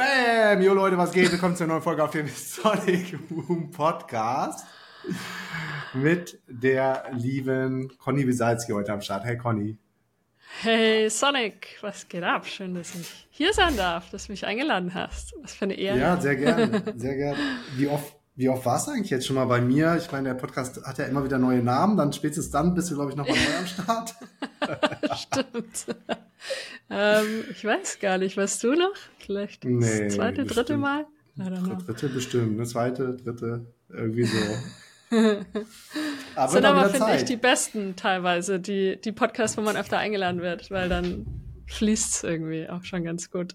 Bam! Jo Leute, was geht? Willkommen zur neuen Folge auf dem Sonic Boom Podcast mit der lieben Conny Wisalski heute am Start. Hey Conny. Hey Sonic, was geht ab? Schön, dass ich hier sein darf, dass du mich eingeladen hast. Was für eine Ehre. Ja, sehr gerne, sehr gerne. Wie oft, wie oft warst du eigentlich jetzt schon mal bei mir? Ich meine, der Podcast hat ja immer wieder neue Namen, dann spätestens dann bist du, glaube ich, nochmal neu am Start. Stimmt. ähm, ich weiß gar nicht, weißt du noch? Vielleicht das Nee, zweite, dritte bestimmt. Mal? Don't know. Dritte bestimmt, eine zweite, dritte, irgendwie so. Aber sind dann aber, finde ich, die besten teilweise, die, die Podcasts, wo man öfter eingeladen wird, weil dann fließt es irgendwie auch schon ganz gut.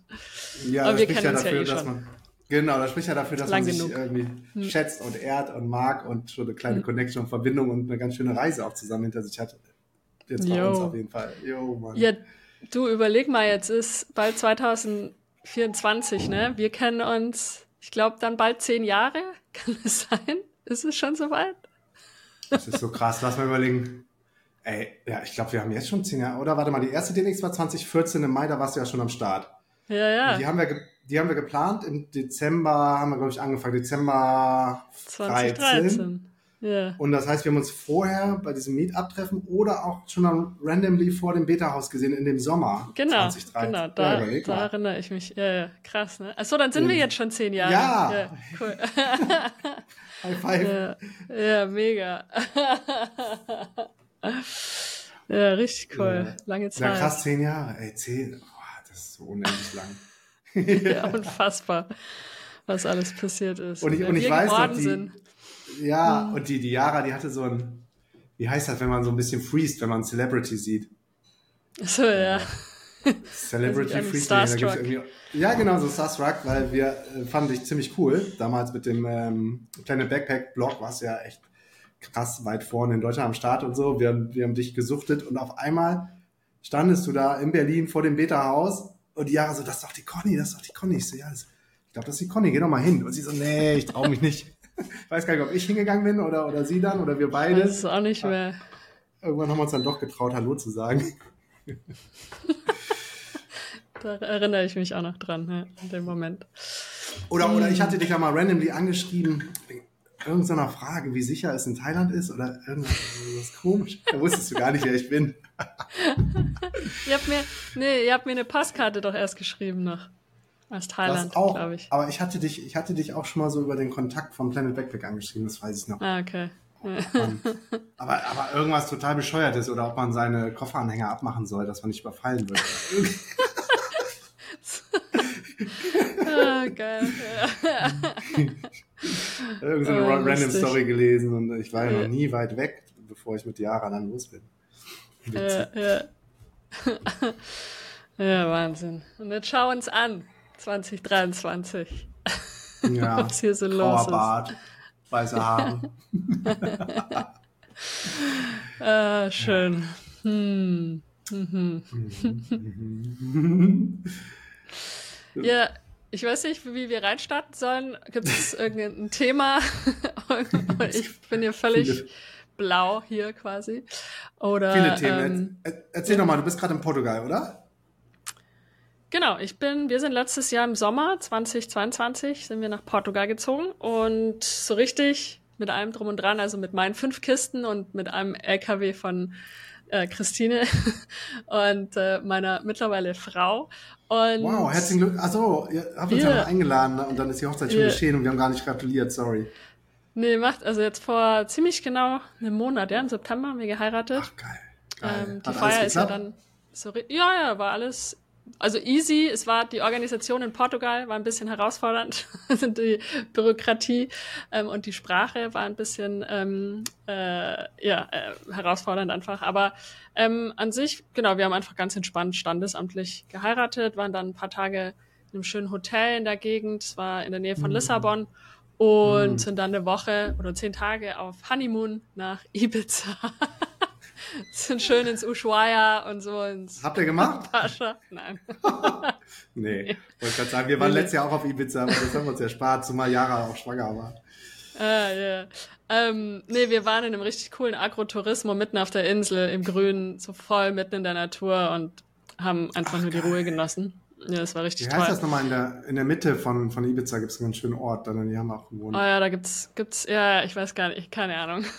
Ja, Aber das wir kennen ja uns ja dafür, eh dass schon. man. Genau, das spricht ja dafür, dass Lang man sich genug. Hm. irgendwie schätzt und ehrt und mag und schon eine kleine Connection und Verbindung und eine ganz schöne Reise auch zusammen hinter sich hat. Jetzt bei Jo. uns auf jeden Fall. Jo, Mann. Ja, du überleg mal, jetzt ist bald 2024, ne? Wir kennen uns, ich glaube, dann bald zehn Jahre. Kann es sein? Ist es schon soweit? Das ist so krass. Lass mal überlegen. Ey, ja, ich glaube, wir haben jetzt schon zehn Jahre. Oder warte mal, die erste DNX war 2014 im Mai, da warst du ja schon am Start. Ja, ja. Die haben wir, ge- die haben wir geplant. Im Dezember haben wir, glaube ich, angefangen. Dezember 13. 2013. Ja. Und das heißt, wir haben uns vorher bei diesem Meetup-Treffen oder auch schon mal randomly vor dem Beta-Haus gesehen in dem Sommer Genau, 2013. genau, ja, da, überleg da erinnere ich mich. Ja, ja, krass, ne? Achso, dann sind wir Und- jetzt schon zehn Jahre. Ja. ja cool. High five. ja, ja, mega. ja, richtig cool. Ja. Lange Ja, Zeit. krass, zehn Jahre. Ey, zehn. Boah, das ist so unendlich lang. Ja, unfassbar, was alles passiert ist. Und ich- und ich weiß noch, die- sind. Ja, Mhm. und die, die Yara, die hatte so ein, wie heißt das, wenn man so ein bisschen freest, wenn man Celebrity sieht? So, ja. Celebrity gibt's Starstruck. irgendwie, ja, genau, so Starstruck, weil wir äh, fanden dich ziemlich cool. Damals mit dem ähm, Planet Backpack Blog warst du ja echt krass weit vorne in Deutschland am Start und so. Wir, haben- wir haben dich gesuchtet und auf einmal standest du da in Berlin vor dem Beta-Haus und die Jahre so, das ist doch die Conny, das ist doch die Conny. Ich so, ja, das, ich glaube, das ist die Conny, geh doch mal hin. Und sie so, nee, ich traue mich nicht. Ich weiß gar nicht, ob ich hingegangen bin oder, oder sie dann oder wir beide. Das ist auch nicht mehr. Irgendwann haben wir uns dann doch getraut, Hallo zu sagen. Da erinnere ich mich auch noch dran, ja, in dem Moment. Oder, oder ich hatte dich ja mal randomly angeschrieben, irgendeiner Frage, wie sicher es in Thailand ist oder irgendwas komisch. Da wusstest du gar nicht, wer ich bin. Ihr habt mir, nee, ihr habt mir eine Passkarte doch erst geschrieben noch. Aus Thailand, glaube ich. Aber ich hatte dich, ich hatte dich auch schon mal so über den Kontakt vom Planet Backpack angeschrieben, das weiß ich noch. Ah, okay. Und, aber, aber irgendwas total bescheuertes oder ob man seine Kofferanhänger abmachen soll, dass man nicht überfallen wird. Ah, geil. Irgend so eine Oh, random. Story gelesen und ich war ja noch nie weit weg, bevor ich mit Yara dann los bin. Ja, ja. ja, Wahnsinn. Und jetzt schau uns an. 2023. Ja, Was hier so los ist. Bart, weiße Haare. Ah, schön. Hm. Mhm. Ja, ich weiß nicht, wie wir reinstarten sollen. Gibt es irgendein Thema? ich bin hier völlig Viele. blau hier quasi. Oder, Viele Themen. Ähm, Er- Erzähl doch mal, du bist gerade in Portugal, oder? Genau, ich bin, wir sind letztes Jahr im Sommer 2022 sind wir nach Portugal gezogen und so richtig mit allem drum und dran, also mit meinen fünf Kisten und mit einem LKW von äh, Christine und äh, meiner mittlerweile Frau. Und Wow, herzlichen Glückwunsch. Achso, ihr habt uns ja Ja. noch eingeladen und dann ist die Hochzeit schon geschehen und wir haben gar nicht gratuliert, sorry. Nee, macht, also jetzt vor ziemlich genau einem Monat, ja, im September haben wir geheiratet. Ach, geil. geil. Ähm, die Hat Feier alles ist ja dann so, ri- ja, ja, war alles, also easy. Es war die Organisation in Portugal war ein bisschen herausfordernd, also die Bürokratie ähm, und die Sprache war ein bisschen ähm, äh, ja äh, herausfordernd einfach. Aber ähm, an sich, genau, wir haben einfach ganz entspannt standesamtlich geheiratet, waren dann ein paar Tage in einem schönen Hotel in der Gegend. Es war in der Nähe von Mhm. Lissabon. Und Mhm. sind dann eine Woche oder zehn Tage auf Honeymoon nach Ibiza. sind schön ins Ushuaia und so ins Habt ihr gemacht? Pascha. Nein. Nee. Wollte gerade sagen, wir waren Nee, nee. letztes Jahr auch auf Ibiza, aber das haben wir uns erspart, zumal Yara auch schwanger war. Ah, ja. Ähm, nee, wir waren in einem richtig coolen Agrotourismo mitten auf der Insel im Grünen, so voll mitten in der Natur und haben einfach Ach, nur die geil. Ruhe genossen. Ja, das war richtig Wie toll. heißt das nochmal? In der, in der Mitte von, von Ibiza gibt es einen ganz schönen Ort, dann die haben auch gewohnt. Oh ja, da gibt's, gibt's, ja, ich weiß gar nicht, keine Ahnung.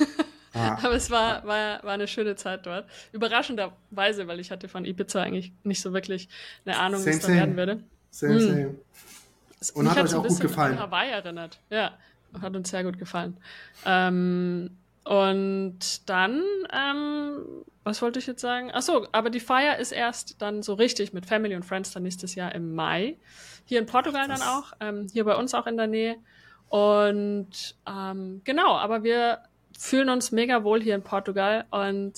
Ah. Aber es war, war, war eine schöne Zeit dort. Überraschenderweise, weil ich hatte von Ibiza eigentlich nicht so wirklich eine Ahnung, Same, es da same. werden würde. Same, Hm. same. Und mich hat euch ein auch gut bisschen gefallen? An Hawaii erinnert. Ja, hat uns sehr gut gefallen. Ähm, und dann, ähm, was wollte ich jetzt sagen? Ach so, aber die Feier ist erst dann so richtig mit Family und Friends dann nächstes Jahr im Mai. Hier in Portugal dann Das- auch, ähm, hier bei uns auch in der Nähe. Und ähm, genau, aber wir fühlen uns mega wohl hier in Portugal und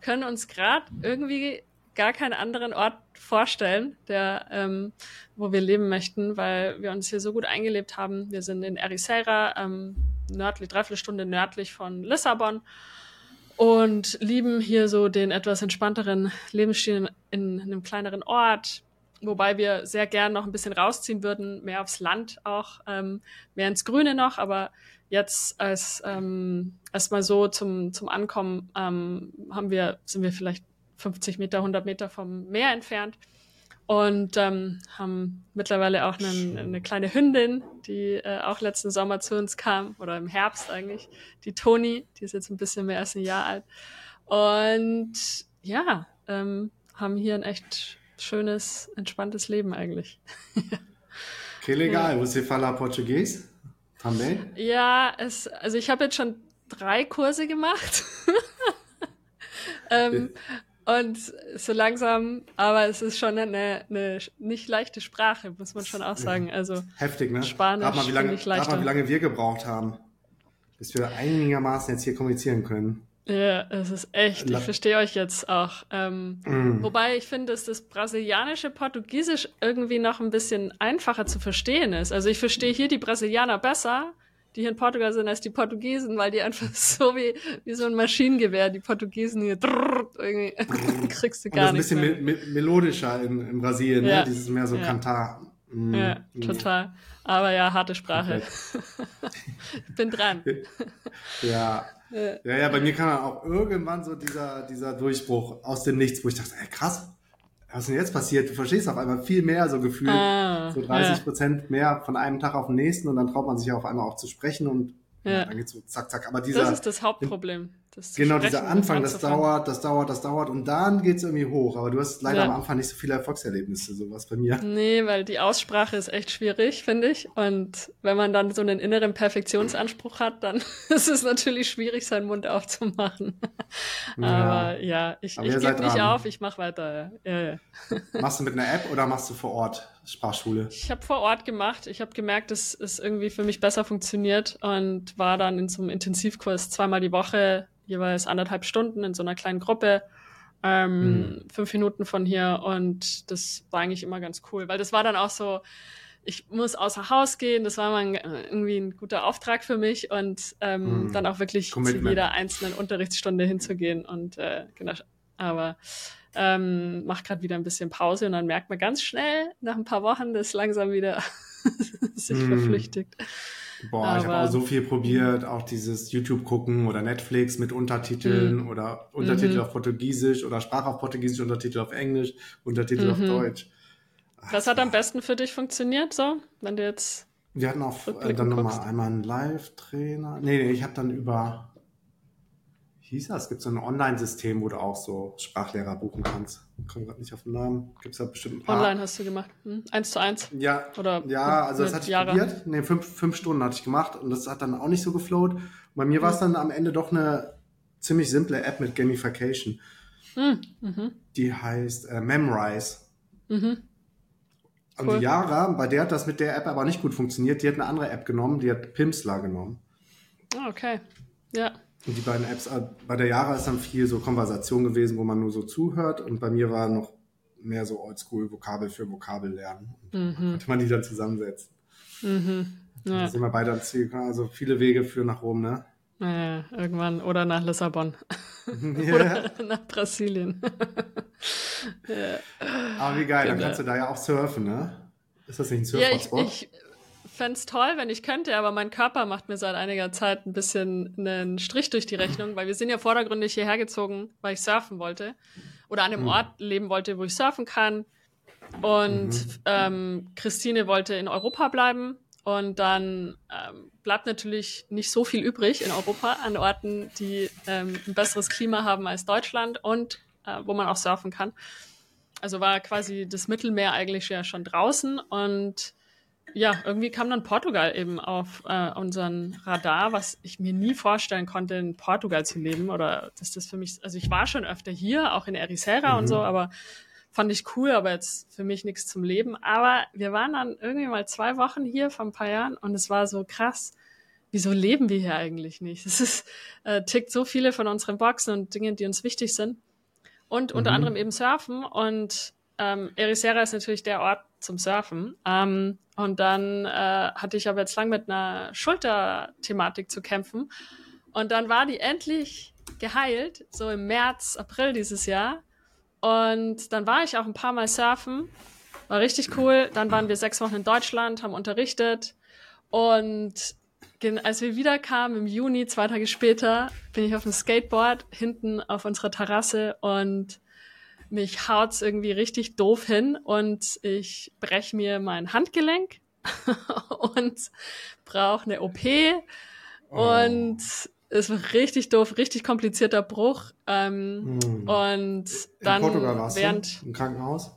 können uns gerade irgendwie gar keinen anderen Ort vorstellen, der, ähm, wo wir leben möchten, weil wir uns hier so gut eingelebt haben. Wir sind in Ericeira, ähm, nördlich, dreiviertel Stunde nördlich von Lissabon und lieben hier so den etwas entspannteren Lebensstil in, in einem kleineren Ort, wobei wir sehr gern noch ein bisschen rausziehen würden, mehr aufs Land auch, ähm, mehr ins Grüne noch, aber jetzt als ähm, erstmal so zum, zum Ankommen ähm, haben wir, sind wir vielleicht 50 Meter, 100 Meter vom Meer entfernt und ähm, haben mittlerweile auch einen, eine kleine Hündin, die äh, auch letzten Sommer zu uns kam oder im Herbst eigentlich, die Toni, die ist jetzt ein bisschen mehr als ein Jahr alt und ja, ähm, haben hier ein echt schönes, entspanntes Leben eigentlich. Que legal, você fala português? Também? Ja, es, also ich habe jetzt schon drei Kurse gemacht. ähm, und so langsam, aber es ist schon eine, eine nicht leichte Sprache, muss man schon auch sagen. Also Heftig, ne? Spanisch Rat mal, wie lange, mal, leichter. wie lange wir gebraucht haben, bis wir einigermaßen jetzt hier kommunizieren können. Ja, es ist echt, ich verstehe euch jetzt auch. Ähm, Mm. Wobei ich finde, dass das brasilianische Portugiesisch irgendwie noch ein bisschen einfacher zu verstehen ist. Also ich verstehe hier die Brasilianer besser, die hier in Portugal sind, als die Portugiesen, weil die einfach so wie, wie so ein Maschinengewehr, die Portugiesen hier drrrr, irgendwie kriegst du Und das gar ist ein bisschen me me melodischer in, in Brasilien, Ja. ne? Dieses mehr so Ja. Kantar. Mm. Ja, Mm. total. Aber ja, harte Sprache. ich bin dran. Ja. Ja. Ja, ja, bei mir kam dann auch irgendwann so dieser, dieser Durchbruch aus dem Nichts, wo ich dachte, ey, krass, was ist denn jetzt passiert? Du verstehst auf einmal viel mehr, so gefühlt, Ah, so 30 Prozent mehr von einem Tag auf den nächsten und dann traut man sich ja auf einmal auch zu sprechen und ja. Ja. dann geht's so zack, zack. Aber Das dieser, ist das Hauptproblem. Das genau, dieser Anfang, das dauert, das dauert, das dauert und dann geht's irgendwie hoch. Aber du hast leider Ja. am Anfang nicht so viele Erfolgserlebnisse, sowas bei mir. Nee, weil die Aussprache ist echt schwierig, finde ich. Und wenn man dann so einen inneren Perfektionsanspruch hat, dann ist es natürlich schwierig, seinen Mund aufzumachen. Aber ja, ich, Aber ich gebe nicht dran. auf, ich mache weiter. Ja, ja. Machst du mit einer App oder machst du vor Ort Sprachschule? Ich habe vor Ort gemacht. Ich habe gemerkt, dass es irgendwie für mich besser funktioniert und war dann in so einem Intensivkurs zweimal die Woche, jeweils anderthalb Stunden in so einer kleinen Gruppe. Ähm, Fünf Minuten von hier und das war eigentlich immer ganz cool, weil das war dann auch so, ich muss außer Haus gehen, das war mal ein, irgendwie ein guter Auftrag für mich und ähm, Mm. dann auch wirklich Commitment. zu jeder einzelnen Unterrichtsstunde hinzugehen und äh, genau, aber ähm, macht gerade wieder ein bisschen Pause und dann merkt man ganz schnell nach ein paar Wochen, dass langsam wieder sich Mm. verflüchtigt. Boah, ich habe Aber- auch so viel probiert, auch dieses YouTube gucken oder Netflix mit Untertiteln Mhm. oder Untertitel Mhm. auf Portugiesisch oder Sprache auf Portugiesisch, Untertitel auf Englisch, Untertitel auf Mhm. Deutsch. Was hat am besten für dich funktioniert, so? Wenn du jetzt. Wir hatten auch äh, dann nochmal einmal einen Live-Trainer. Nee, nee, ich habe dann über, hieß das? Es gibt so ein Online-System, wo du auch so Sprachlehrer buchen kannst. Ich komme gerade nicht auf den Namen. Gibt es da bestimmt ein paar. Online hast du gemacht. Hm? Eins zu eins. Ja, Oder ja, also das hatte ich Jara. probiert. Nee, fünf, fünf Stunden hatte ich gemacht und das hat dann auch nicht so geflowt. Und bei mir war es dann am Ende doch eine ziemlich simple App mit Gamification. Hm. Mhm. Die heißt äh, Memrise. Mhm. Und Cool. die Yara, bei der hat das mit der App aber nicht gut funktioniert. Die hat eine andere App genommen, die hat Pimsler genommen. Ah, okay. Ja. Und die beiden Apps, äh, bei der Yara ist dann viel so Konversation gewesen, wo man nur so zuhört. Und bei mir war noch mehr so oldschool Vokabel für Vokabel lernen. Und Mhm. konnte man die dann zusammensetzen. Mhm. Da Ja. sind wir beide ans Ziel gekommen. Also viele Wege führen nach Rom, ne? ja. Irgendwann. Oder nach Lissabon. Ja. Oder nach Brasilien. ja. Aber wie geil, dann Genau. kannst du da ja auch surfen, ne? Ist das nicht ein Ja, ich, ich fände es toll, wenn ich könnte, aber mein Körper macht mir seit einiger Zeit ein bisschen einen Strich durch die Rechnung, weil wir sind ja vordergründig hierher gezogen, weil ich surfen wollte oder an einem Mhm. Ort leben wollte, wo ich surfen kann. Und mhm. ähm, Christine wollte in Europa bleiben. Und dann ähm, bleibt natürlich nicht so viel übrig in Europa an Orten, die ähm, ein besseres Klima haben als Deutschland und äh, wo man auch surfen kann. Also war quasi das Mittelmeer eigentlich ja schon draußen und ja, irgendwie kam dann Portugal eben auf äh, unseren Radar, was ich mir nie vorstellen konnte, in Portugal zu leben oder dass das für mich, also ich war schon öfter hier, auch in Ericeira mhm. und so, aber fand ich cool, aber jetzt für mich nichts zum Leben. Aber wir waren dann irgendwie mal zwei Wochen hier vor ein paar Jahren und es war so krass. Wieso leben wir hier eigentlich nicht? Es ist, äh, tickt so viele von unseren Boxen und Dingen, die uns wichtig sind. Und unter mhm. anderem eben Surfen. Und ähm, Ericeira ist natürlich der Ort zum Surfen. Ähm, und dann äh, hatte ich aber jetzt lang mit einer Schulterthematik zu kämpfen. Und dann war die endlich geheilt, so im März, April dieses Jahr. Und dann war ich auch ein paar Mal surfen. War richtig cool. Dann waren wir sechs Wochen in Deutschland, haben unterrichtet. Und als wir wiederkamen im Juni, zwei Tage später, bin ich auf dem Skateboard hinten auf unserer Terrasse und mich haut's irgendwie richtig doof hin und ich brech mir mein Handgelenk und brauche eine OP oh. und es war richtig doof, richtig komplizierter Bruch. Ähm, hm. Und dann in Portugal warst während du? im Krankenhaus.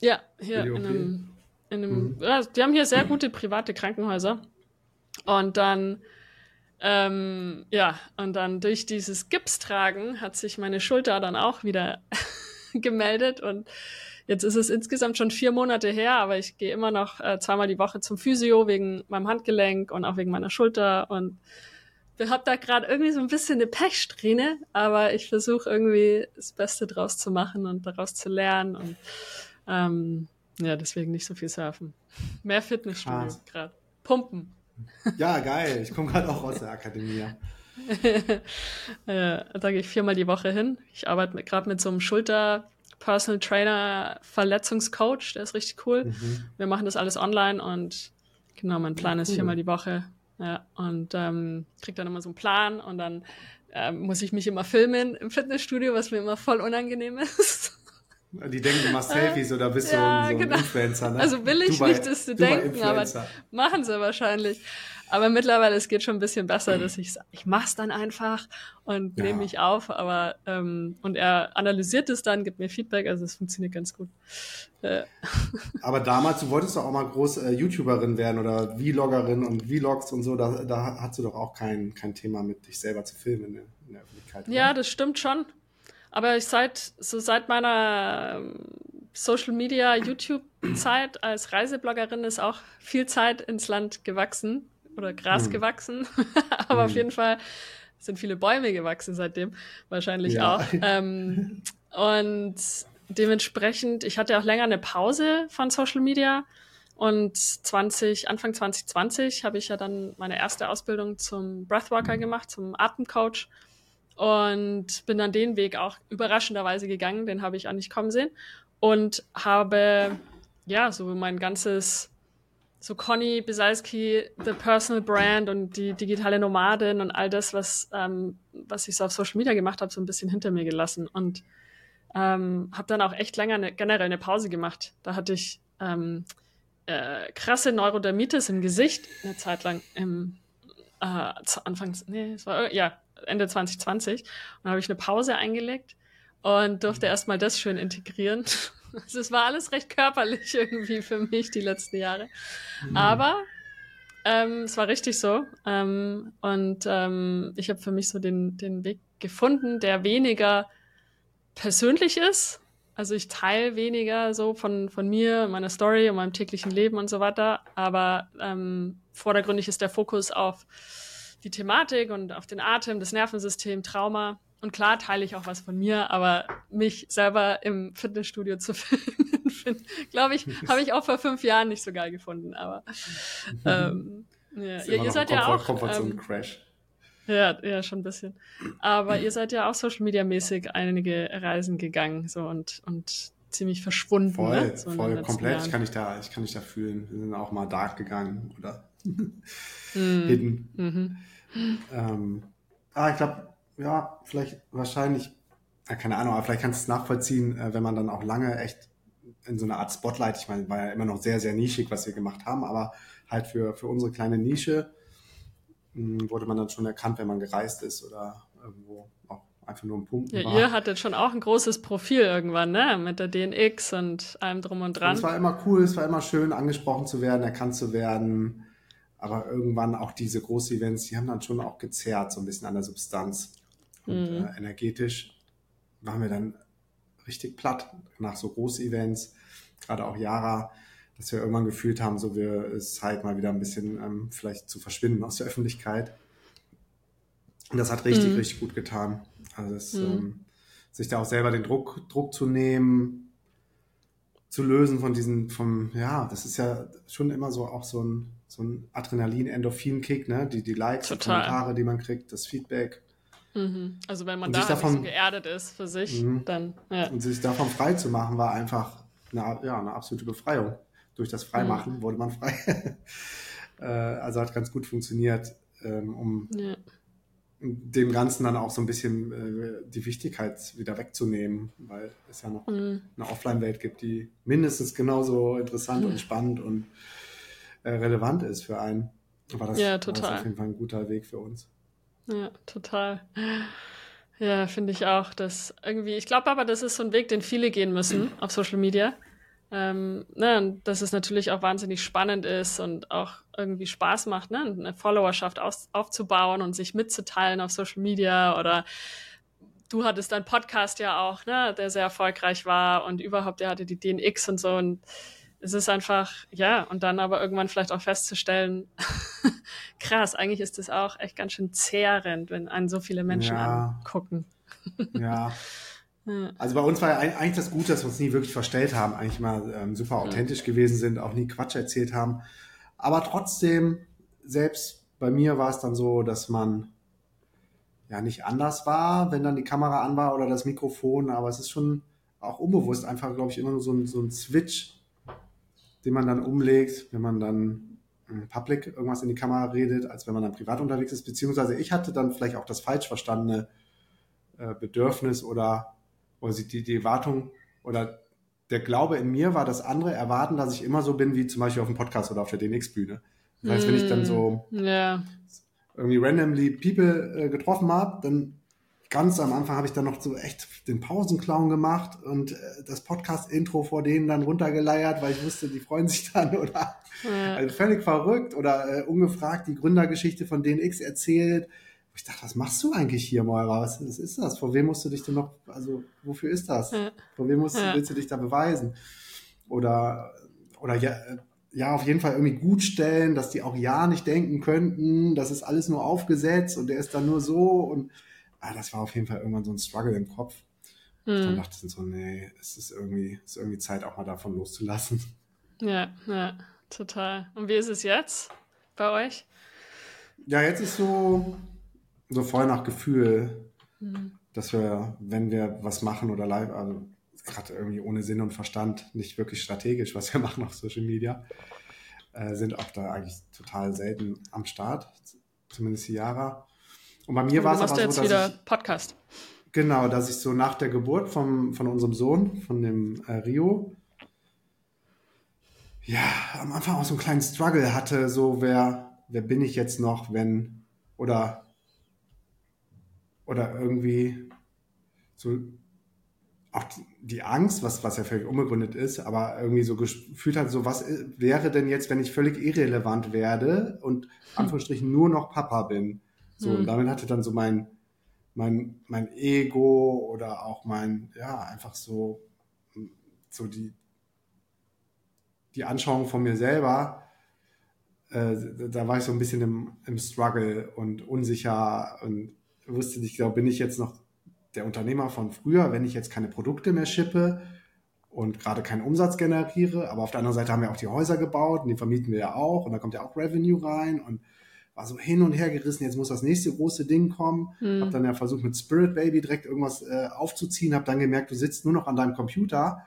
Ja, hier in einem, in einem hm. ja, die haben hier sehr gute private Krankenhäuser. Und dann ähm, ja, und dann durch dieses Gipstragen hat sich meine Schulter dann auch wieder gemeldet und jetzt ist es insgesamt schon vier Monate her, aber ich gehe immer noch äh, zweimal die Woche zum Physio wegen meinem Handgelenk und auch wegen meiner Schulter und ich habe da gerade irgendwie so ein bisschen eine Pechsträhne, aber ich versuche irgendwie das Beste draus zu machen und daraus zu lernen und ähm, ja, deswegen nicht so viel surfen. Mehr Fitnessstudio gerade. Pumpen. Ja, geil. Ich komme gerade auch aus der Akademie. Ja, da gehe ich viermal die Woche hin. Ich arbeite gerade mit so einem Schulter Personal Trainer Verletzungscoach, der ist richtig cool. Mhm. Wir machen das alles online und genau, mein Plan ja, cool. ist viermal die Woche ja, und ähm, krieg dann immer so einen Plan und dann ähm, muss ich mich immer filmen im Fitnessstudio, was mir immer voll unangenehm ist. Die denken, du machst Selfies oder bist ja, du so ein, genau. Influencer, ne? Also will ich du nicht, dass du denken, aber machen sie wahrscheinlich. Aber mittlerweile, es geht schon ein bisschen besser, dass ich ich mach's dann einfach und ja. nehme mich auf, aber ähm, und er analysiert es dann, gibt mir Feedback, also es funktioniert ganz gut. Äh. Aber damals, du wolltest doch auch mal groß äh, YouTuberin werden oder Vloggerin und Vlogs und so, da, da hast du doch auch kein, kein Thema mit dich selber zu filmen in der, in der Öffentlichkeit. Oder? Ja, das stimmt schon. Aber ich seit, so seit meiner ähm, Social Media, YouTube-Zeit als Reisebloggerin ist auch viel Zeit ins Land gewachsen oder Gras hm. gewachsen. Aber hm. auf jeden Fall sind viele Bäume gewachsen seitdem, wahrscheinlich ja. auch. Ähm, und dementsprechend, ich hatte auch länger eine Pause von Social Media. Und 20, Anfang 2020 habe ich ja dann meine erste Ausbildung zum Breathwalker gemacht, zum Atemcoach. Und bin dann den Weg auch überraschenderweise gegangen, den habe ich auch nicht kommen sehen. Und habe, ja, so mein ganzes so Conny Bisalski, The Personal Brand und die digitale Nomadin und all das, was, ähm, was ich so auf Social Media gemacht habe, so ein bisschen hinter mir gelassen. Und ähm, habe dann auch echt länger eine, generell eine Pause gemacht. Da hatte ich ähm, äh, krasse Neurodermitis im Gesicht eine Zeit lang im äh, Anfangs, nee, es war ja Ende 2020 und habe ich eine Pause eingelegt und durfte erstmal das schön integrieren Also es war alles recht körperlich irgendwie für mich die letzten Jahre. Mhm. Aber ähm, es war richtig so. Ähm, und ähm, ich habe für mich so den, den Weg gefunden, der weniger persönlich ist. Also ich teile weniger so von, von mir, meiner Story und meinem täglichen Leben und so weiter. Aber ähm, vordergründig ist der Fokus auf die Thematik und auf den Atem, das Nervensystem, Trauma. Und klar teile ich auch was von mir, aber mich selber im Fitnessstudio zu filmen, glaube ich, habe ich auch vor fünf Jahren nicht so geil gefunden. Aber ähm, ja. ihr, ihr seid ja auch. Ähm, Crash. Ja, ja, schon ein bisschen. Aber ihr seid ja auch Social Media mäßig einige Reisen gegangen so und, und ziemlich verschwunden. Voll, ne? so voll, komplett. Ich kann dich da, ich kann dich da fühlen. Wir sind auch mal dark gegangen oder mm. hidden. Mhm. Ähm, ah, ich glaube, ja, vielleicht wahrscheinlich, ja, keine Ahnung, aber vielleicht kannst du es nachvollziehen, äh, wenn man dann auch lange echt in so einer Art Spotlight. Ich meine, war ja immer noch sehr, sehr nischig, was wir gemacht haben, aber halt für, für unsere kleine Nische mh, hm, wurde man dann schon erkannt, wenn man gereist ist oder irgendwo auch einfach nur ein Punkt. Ja, war. ihr hattet schon auch ein großes Profil irgendwann, ne? Mit der DNX und allem drum und dran. Und es war immer cool, es war immer schön, angesprochen zu werden, erkannt zu werden. Aber irgendwann auch diese Groß-Events, die haben dann schon auch gezerrt, so ein bisschen an der Substanz. Und mhm. äh, energetisch waren wir dann richtig platt nach so Groß-Events, gerade auch Yara, dass wir irgendwann gefühlt haben, so wir es halt mal wieder ein bisschen ähm, vielleicht zu verschwinden aus der Öffentlichkeit. Und das hat richtig, mhm. richtig gut getan. Also es, mhm. ähm, sich da auch selber den Druck, Druck zu nehmen, zu lösen von diesen, vom, ja, das ist ja schon immer so auch so ein, so ein Adrenalin-Endorphin-Kick, ne? Die, die Likes, die Kommentare, die man kriegt, das Feedback. Mhm. Also wenn man da davon, so geerdet ist für sich, mhm. dann. Ja. Und sich davon frei zu machen, war einfach eine, ja, eine absolute Befreiung. Durch das Freimachen mhm. wurde man frei. äh, also hat ganz gut funktioniert, ähm, um ja dem Ganzen dann auch so ein bisschen äh, die Wichtigkeit wieder wegzunehmen, weil es ja noch mhm. eine Offline-Welt gibt, die mindestens genauso interessant und spannend und äh, relevant ist für einen. War das, ja, total. War das auf jeden Fall ein guter Weg für uns. Ja, total. Ja, finde ich auch. Dass irgendwie, ich glaube aber, das ist so ein Weg, den viele gehen müssen auf Social Media. Ähm, ne, und dass es natürlich auch wahnsinnig spannend ist und auch irgendwie Spaß macht, ne, eine Followerschaft aus, aufzubauen und sich mitzuteilen auf Social Media oder du hattest deinen Podcast ja auch, ne, der sehr erfolgreich war und überhaupt, der hatte die DNX und so und es ist einfach, ja, und dann aber irgendwann vielleicht auch festzustellen, krass, eigentlich ist das auch echt ganz schön zehrend, wenn einen so viele Menschen ja. angucken. ja, Also bei uns war ja eigentlich das Gute, dass wir uns nie wirklich verstellt haben, eigentlich mal ähm, super authentisch ja. gewesen sind, auch nie Quatsch erzählt haben. Aber trotzdem, selbst bei mir war es dann so, dass man ja nicht anders war, wenn dann die Kamera an war oder das Mikrofon, aber es ist schon auch unbewusst einfach, glaube ich, immer nur so ein, so ein Switch, den man dann umlegt, wenn man dann im Public irgendwas in die Kamera redet, als wenn man dann privat unterwegs ist. Beziehungsweise ich hatte dann vielleicht auch das falsch verstandene äh, Bedürfnis oder oder die, die Erwartung oder der Glaube in mir war, dass andere erwarten, dass ich immer so bin, wie zum Beispiel auf dem Podcast oder auf der DNX-Bühne. Das heißt, mm, wenn ich dann so yeah. Irgendwie randomly People äh, getroffen habe, dann ganz am Anfang habe ich dann noch so echt den Pausenclown gemacht und äh, das Podcast-Intro vor denen dann runtergeleiert, weil ich wusste, die freuen sich dann oder ja. also völlig verrückt oder äh, ungefragt die Gründergeschichte von DNX erzählt ich dachte, was machst du eigentlich hier, Moira? Was, was ist das? Vor wem musst du dich denn noch, also wofür ist das? Ja. Vor wem musst, ja. willst du dich da beweisen? Oder, oder ja, ja, auf jeden Fall irgendwie gut stellen, dass die auch ja nicht denken könnten, das ist alles nur aufgesetzt und der ist dann nur so und ah, das war auf jeden Fall irgendwann so ein Struggle im Kopf. Mhm. Dann dachte ich so, nee, es ist irgendwie, es ist irgendwie Zeit, auch mal davon loszulassen. Ja, ja, total. Und wie ist es jetzt bei euch? Ja, jetzt ist so, so voll nach Gefühl, mhm. dass wir, wenn wir was machen oder live, also gerade irgendwie ohne Sinn und Verstand, nicht wirklich strategisch, was wir machen auf Social Media, äh, sind auch da eigentlich total selten am Start, zumindest die Jahre. Und bei mir war es aber so, jetzt dass wieder ich, Podcast. Genau, dass ich so nach der Geburt vom, von unserem Sohn, von dem äh, Rio, ja, am Anfang auch so einen kleinen Struggle hatte, so wer, wer bin ich jetzt noch, wenn, oder oder irgendwie so auch die Angst, was, was ja völlig unbegründet ist, aber irgendwie so gefühlt hat, so was wäre denn jetzt, wenn ich völlig irrelevant werde und hm. Anführungsstrichen nur noch Papa bin. So, hm. und damit hatte dann so mein, mein, mein Ego oder auch mein, ja, einfach so, so die, die Anschauung von mir selber, äh, da war ich so ein bisschen im, im Struggle und unsicher und wusste nicht genau, bin ich jetzt noch der Unternehmer von früher, wenn ich jetzt keine Produkte mehr schippe und gerade keinen Umsatz generiere. Aber auf der anderen Seite haben wir auch die Häuser gebaut und die vermieten wir ja auch und da kommt ja auch Revenue rein und war so hin und her gerissen. Jetzt muss das nächste große Ding kommen. Hm. Hab dann ja versucht mit Spirit Baby direkt irgendwas äh, aufzuziehen. Hab dann gemerkt, du sitzt nur noch an deinem Computer.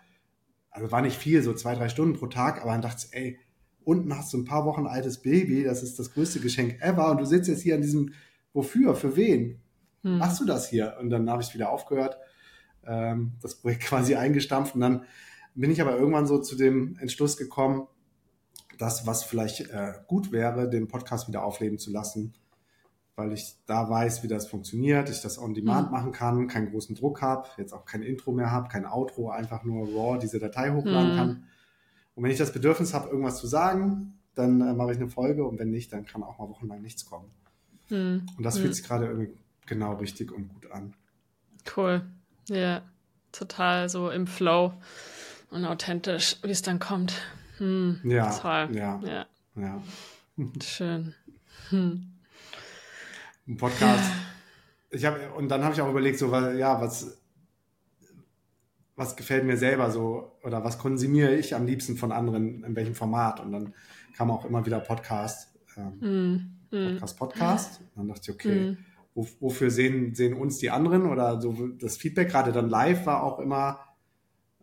Also war nicht viel, so zwei drei Stunden pro Tag. Aber dann dachte ich, ey, unten hast du ein paar Wochen altes Baby. Das ist das größte Geschenk ever. Und du sitzt jetzt hier an diesem, wofür, für wen? hm. machst du das hier? Und dann habe ich wieder aufgehört, ähm, das Projekt quasi eingestampft und dann bin ich aber irgendwann so zu dem Entschluss gekommen, dass was vielleicht äh, gut wäre, den Podcast wieder aufleben zu lassen, weil ich da weiß, wie das funktioniert, ich das on demand mhm. machen kann, keinen großen Druck habe, jetzt auch kein Intro mehr habe, kein Outro, einfach nur raw diese Datei hochladen mhm. kann. Und wenn ich das Bedürfnis habe, irgendwas zu sagen, dann äh, mache ich eine Folge und wenn nicht, dann kann auch mal wochenlang nichts kommen. Mhm. Und das fühlt hm. sich gerade irgendwie genau richtig und gut an. Cool. Ja, total so im Flow und authentisch, wie es dann kommt. Hm, ja, toll. Ja, ja. ja. Schön. Hm. Ein Podcast. Ich habe und dann habe ich auch überlegt, so weil, ja, was was gefällt mir selber so oder was konsumiere ich am liebsten von anderen in welchem Format und dann kam auch immer wieder Podcast, ähm, mm, Podcast, Podcast. Und dann dachte ich, okay, mm wofür sehen, sehen uns die anderen oder so das Feedback gerade dann live war auch immer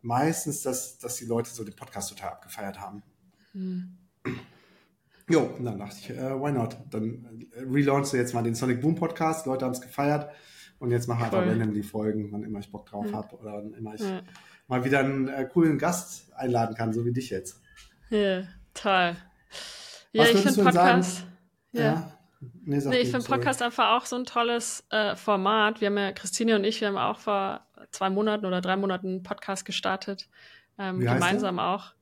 meistens, dass, dass die Leute so den Podcast total abgefeiert haben. Hm. Jo, und dann dachte ich, äh, why not? Dann äh, relaunchst du jetzt mal den Sonic Boom Podcast, Leute haben es gefeiert und jetzt machen wir einfach randomly Folgen, wann immer ich Bock drauf hm. habe oder wann immer ich ja. mal wieder einen äh, coolen Gast einladen kann, so wie dich jetzt. Ja, toll. Ja, Was ich finde Podcast. Ja. ja. Nee, nee ich finde Podcast einfach auch so ein tolles äh, Format. Wir haben ja, Christine und ich, wir haben auch vor zwei Monaten oder drei Monaten einen Podcast gestartet. Ähm, gemeinsam auch.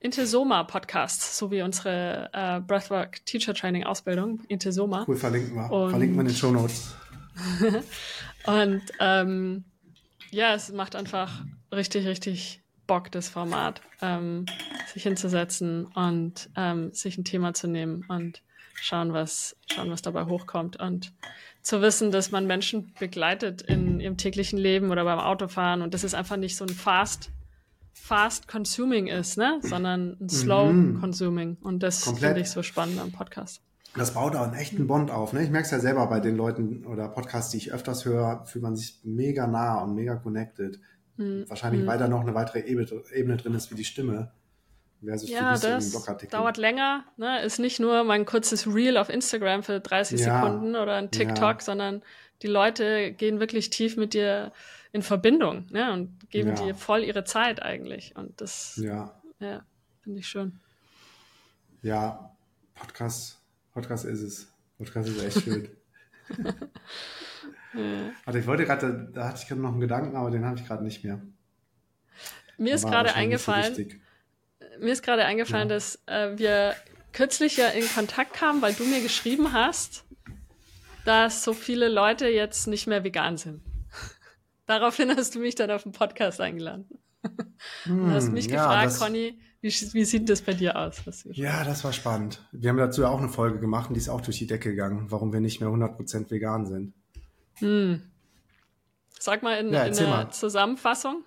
Intesoma Podcast, so wie unsere äh, Breathwork Teacher Training Ausbildung, Intesoma. Cool, verlinken wir. Und, verlinken wir in den Show Notes. und ähm, ja, es macht einfach richtig, richtig Bock, das Format, ähm, sich hinzusetzen und ähm, sich ein Thema zu nehmen und schauen, was, schauen, was dabei hochkommt. Und zu wissen, dass man Menschen begleitet in ihrem täglichen Leben oder beim Autofahren und dass es einfach nicht so ein fast, fast consuming ist, ne? sondern ein slow mhm. consuming. Und das finde ich so spannend am Podcast. Das baut auch einen echten Bond auf. Ne? Ich merke es ja selber bei den Leuten oder Podcasts, die ich öfters höre, fühlt man sich mega nah und mega connected. Mhm. Wahrscheinlich, weil da noch eine weitere Ebene drin ist wie die Stimme versus ja, das dauert länger. Ne? Ist nicht nur mein kurzes Reel auf Instagram für 30 ja, Sekunden oder ein TikTok, ja. sondern die Leute gehen wirklich tief mit dir in Verbindung ne? und geben ja. dir voll ihre Zeit eigentlich. Und das ja. Ja, finde ich schön. Ja, Podcast, Podcast ist es. Podcast ist echt schön. ja. Also ich wollte gerade, da hatte ich gerade noch einen Gedanken, aber den habe ich gerade nicht mehr. Mir ist gerade eingefallen, so mir ist gerade eingefallen, ja. dass äh, wir kürzlich ja in Kontakt kamen, weil du mir geschrieben hast, dass so viele Leute jetzt nicht mehr vegan sind. Daraufhin hast du mich dann auf den Podcast eingeladen. Hm, und hast mich ja, gefragt, Conny, wie, wie, sieht das bei dir aus? ja, das war spannend. Wir haben dazu ja auch eine Folge gemacht und die ist auch durch die Decke gegangen, warum wir nicht mehr 100% vegan sind. Hm. Sag mal in, ja, in einer mal. Zusammenfassung.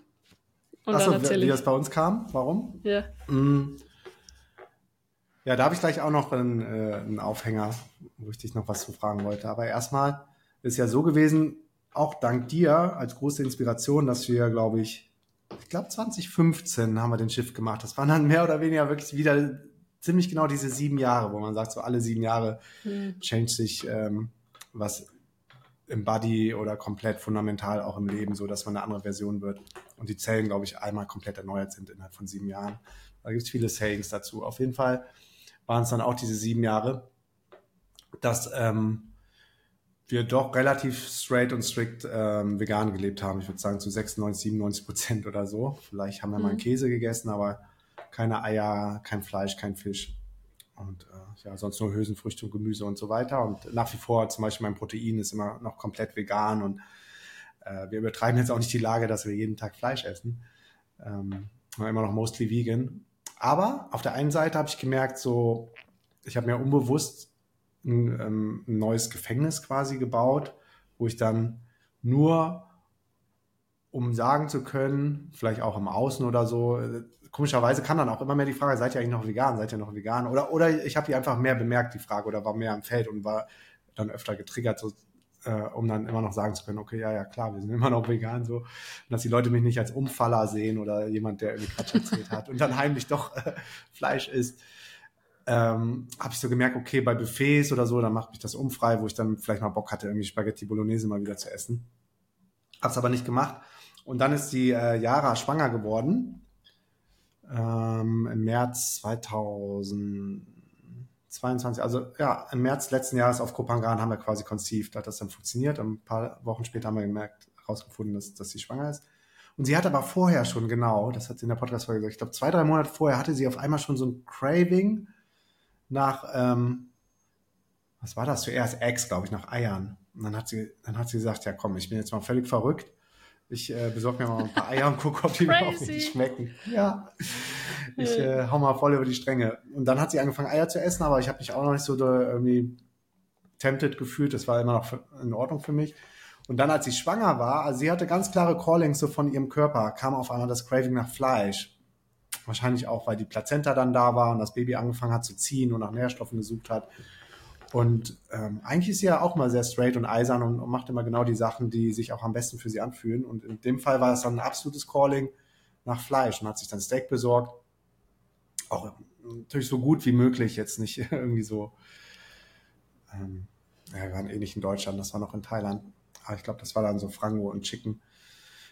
Und Achso, dann wie, wie das bei uns kam? Warum? Ja. Mm. Ja, da habe ich gleich auch noch einen, äh, einen Aufhänger, wo ich dich noch was zu fragen wollte. Aber erstmal ist ja so gewesen, auch dank dir als große Inspiration, dass wir, glaube ich, ich glaube 2015 haben wir den Schiff gemacht. Das waren dann mehr oder weniger wirklich wieder ziemlich genau diese sieben Jahre, wo man sagt, so alle sieben Jahre mhm. change sich ähm, was im Body oder komplett fundamental auch im Leben, so dass man eine andere Version wird. Und die Zellen, glaube ich, einmal komplett erneuert sind innerhalb von sieben Jahren. Da gibt es viele Sayings dazu. Auf jeden Fall waren es dann auch diese sieben Jahre, dass ähm, wir doch relativ straight und strikt ähm, vegan gelebt haben. Ich würde sagen zu 96, 97 Prozent oder so. Vielleicht haben wir mhm. mal einen Käse gegessen, aber keine Eier, kein Fleisch, kein Fisch. Und äh, ja, sonst nur Hülsenfrüchte und Gemüse und so weiter. Und nach wie vor zum Beispiel mein Protein ist immer noch komplett vegan und äh, wir übertreiben jetzt auch nicht die Lage, dass wir jeden Tag Fleisch essen. Ähm, immer noch mostly vegan. Aber auf der einen Seite habe ich gemerkt, so, ich habe mir unbewusst ein, ähm, ein neues Gefängnis quasi gebaut, wo ich dann nur um sagen zu können, vielleicht auch im Außen oder so, äh, komischerweise kam dann auch immer mehr die Frage, seid ihr eigentlich noch vegan, seid ihr noch vegan? Oder, oder ich habe die einfach mehr bemerkt, die Frage, oder war mehr am Feld und war dann öfter getriggert, so, äh, um dann immer noch sagen zu können, okay, ja, ja, klar, wir sind immer noch vegan, so. Und dass die Leute mich nicht als Umfaller sehen oder jemand, der irgendwie Quatsch erzählt hat und dann heimlich doch äh, Fleisch isst. Ähm, habe ich so gemerkt, okay, bei Buffets oder so, dann macht mich das umfrei, wo ich dann vielleicht mal Bock hatte, irgendwie Spaghetti Bolognese mal wieder zu essen. Hab's aber nicht gemacht. Und dann ist die äh, Yara schwanger geworden ähm, im März 2022, also ja, im März letzten Jahres auf Kopangan haben wir quasi conceived, hat das dann funktioniert. Und ein paar Wochen später haben wir gemerkt, herausgefunden, dass, dass sie schwanger ist. Und sie hat aber vorher schon genau, das hat sie in der Podcast-Folge gesagt, ich glaube zwei, drei Monate vorher hatte sie auf einmal schon so ein Craving nach, ähm, was war das zuerst? Eggs, glaube ich, nach Eiern. Und dann hat sie, dann hat sie gesagt, ja komm, ich bin jetzt mal völlig verrückt. Ich äh, besorge mir mal ein paar Eier und gucke, ob die mir auch nicht schmecken. Ja. Ich äh, hau mal voll über die Stränge. Und dann hat sie angefangen, Eier zu essen, aber ich habe mich auch noch nicht so irgendwie tempted gefühlt. Das war immer noch in Ordnung für mich. Und dann, als sie schwanger war, also sie hatte ganz klare Callings so von ihrem Körper, kam auf einmal das Craving nach Fleisch. Wahrscheinlich auch, weil die Plazenta dann da war und das Baby angefangen hat zu ziehen und nach Nährstoffen gesucht hat. Und ähm, eigentlich ist sie ja auch mal sehr straight und eisern und, und, macht immer genau die Sachen, die sich auch am besten für sie anfühlen. Und in dem Fall war es dann ein absolutes Calling nach Fleisch und hat sich dann Steak besorgt. Auch natürlich so gut wie möglich, jetzt nicht irgendwie so. Ähm, ja, wir waren eh nicht in Deutschland, das war noch in Thailand. Aber ich glaube, das war dann so Frango und Chicken.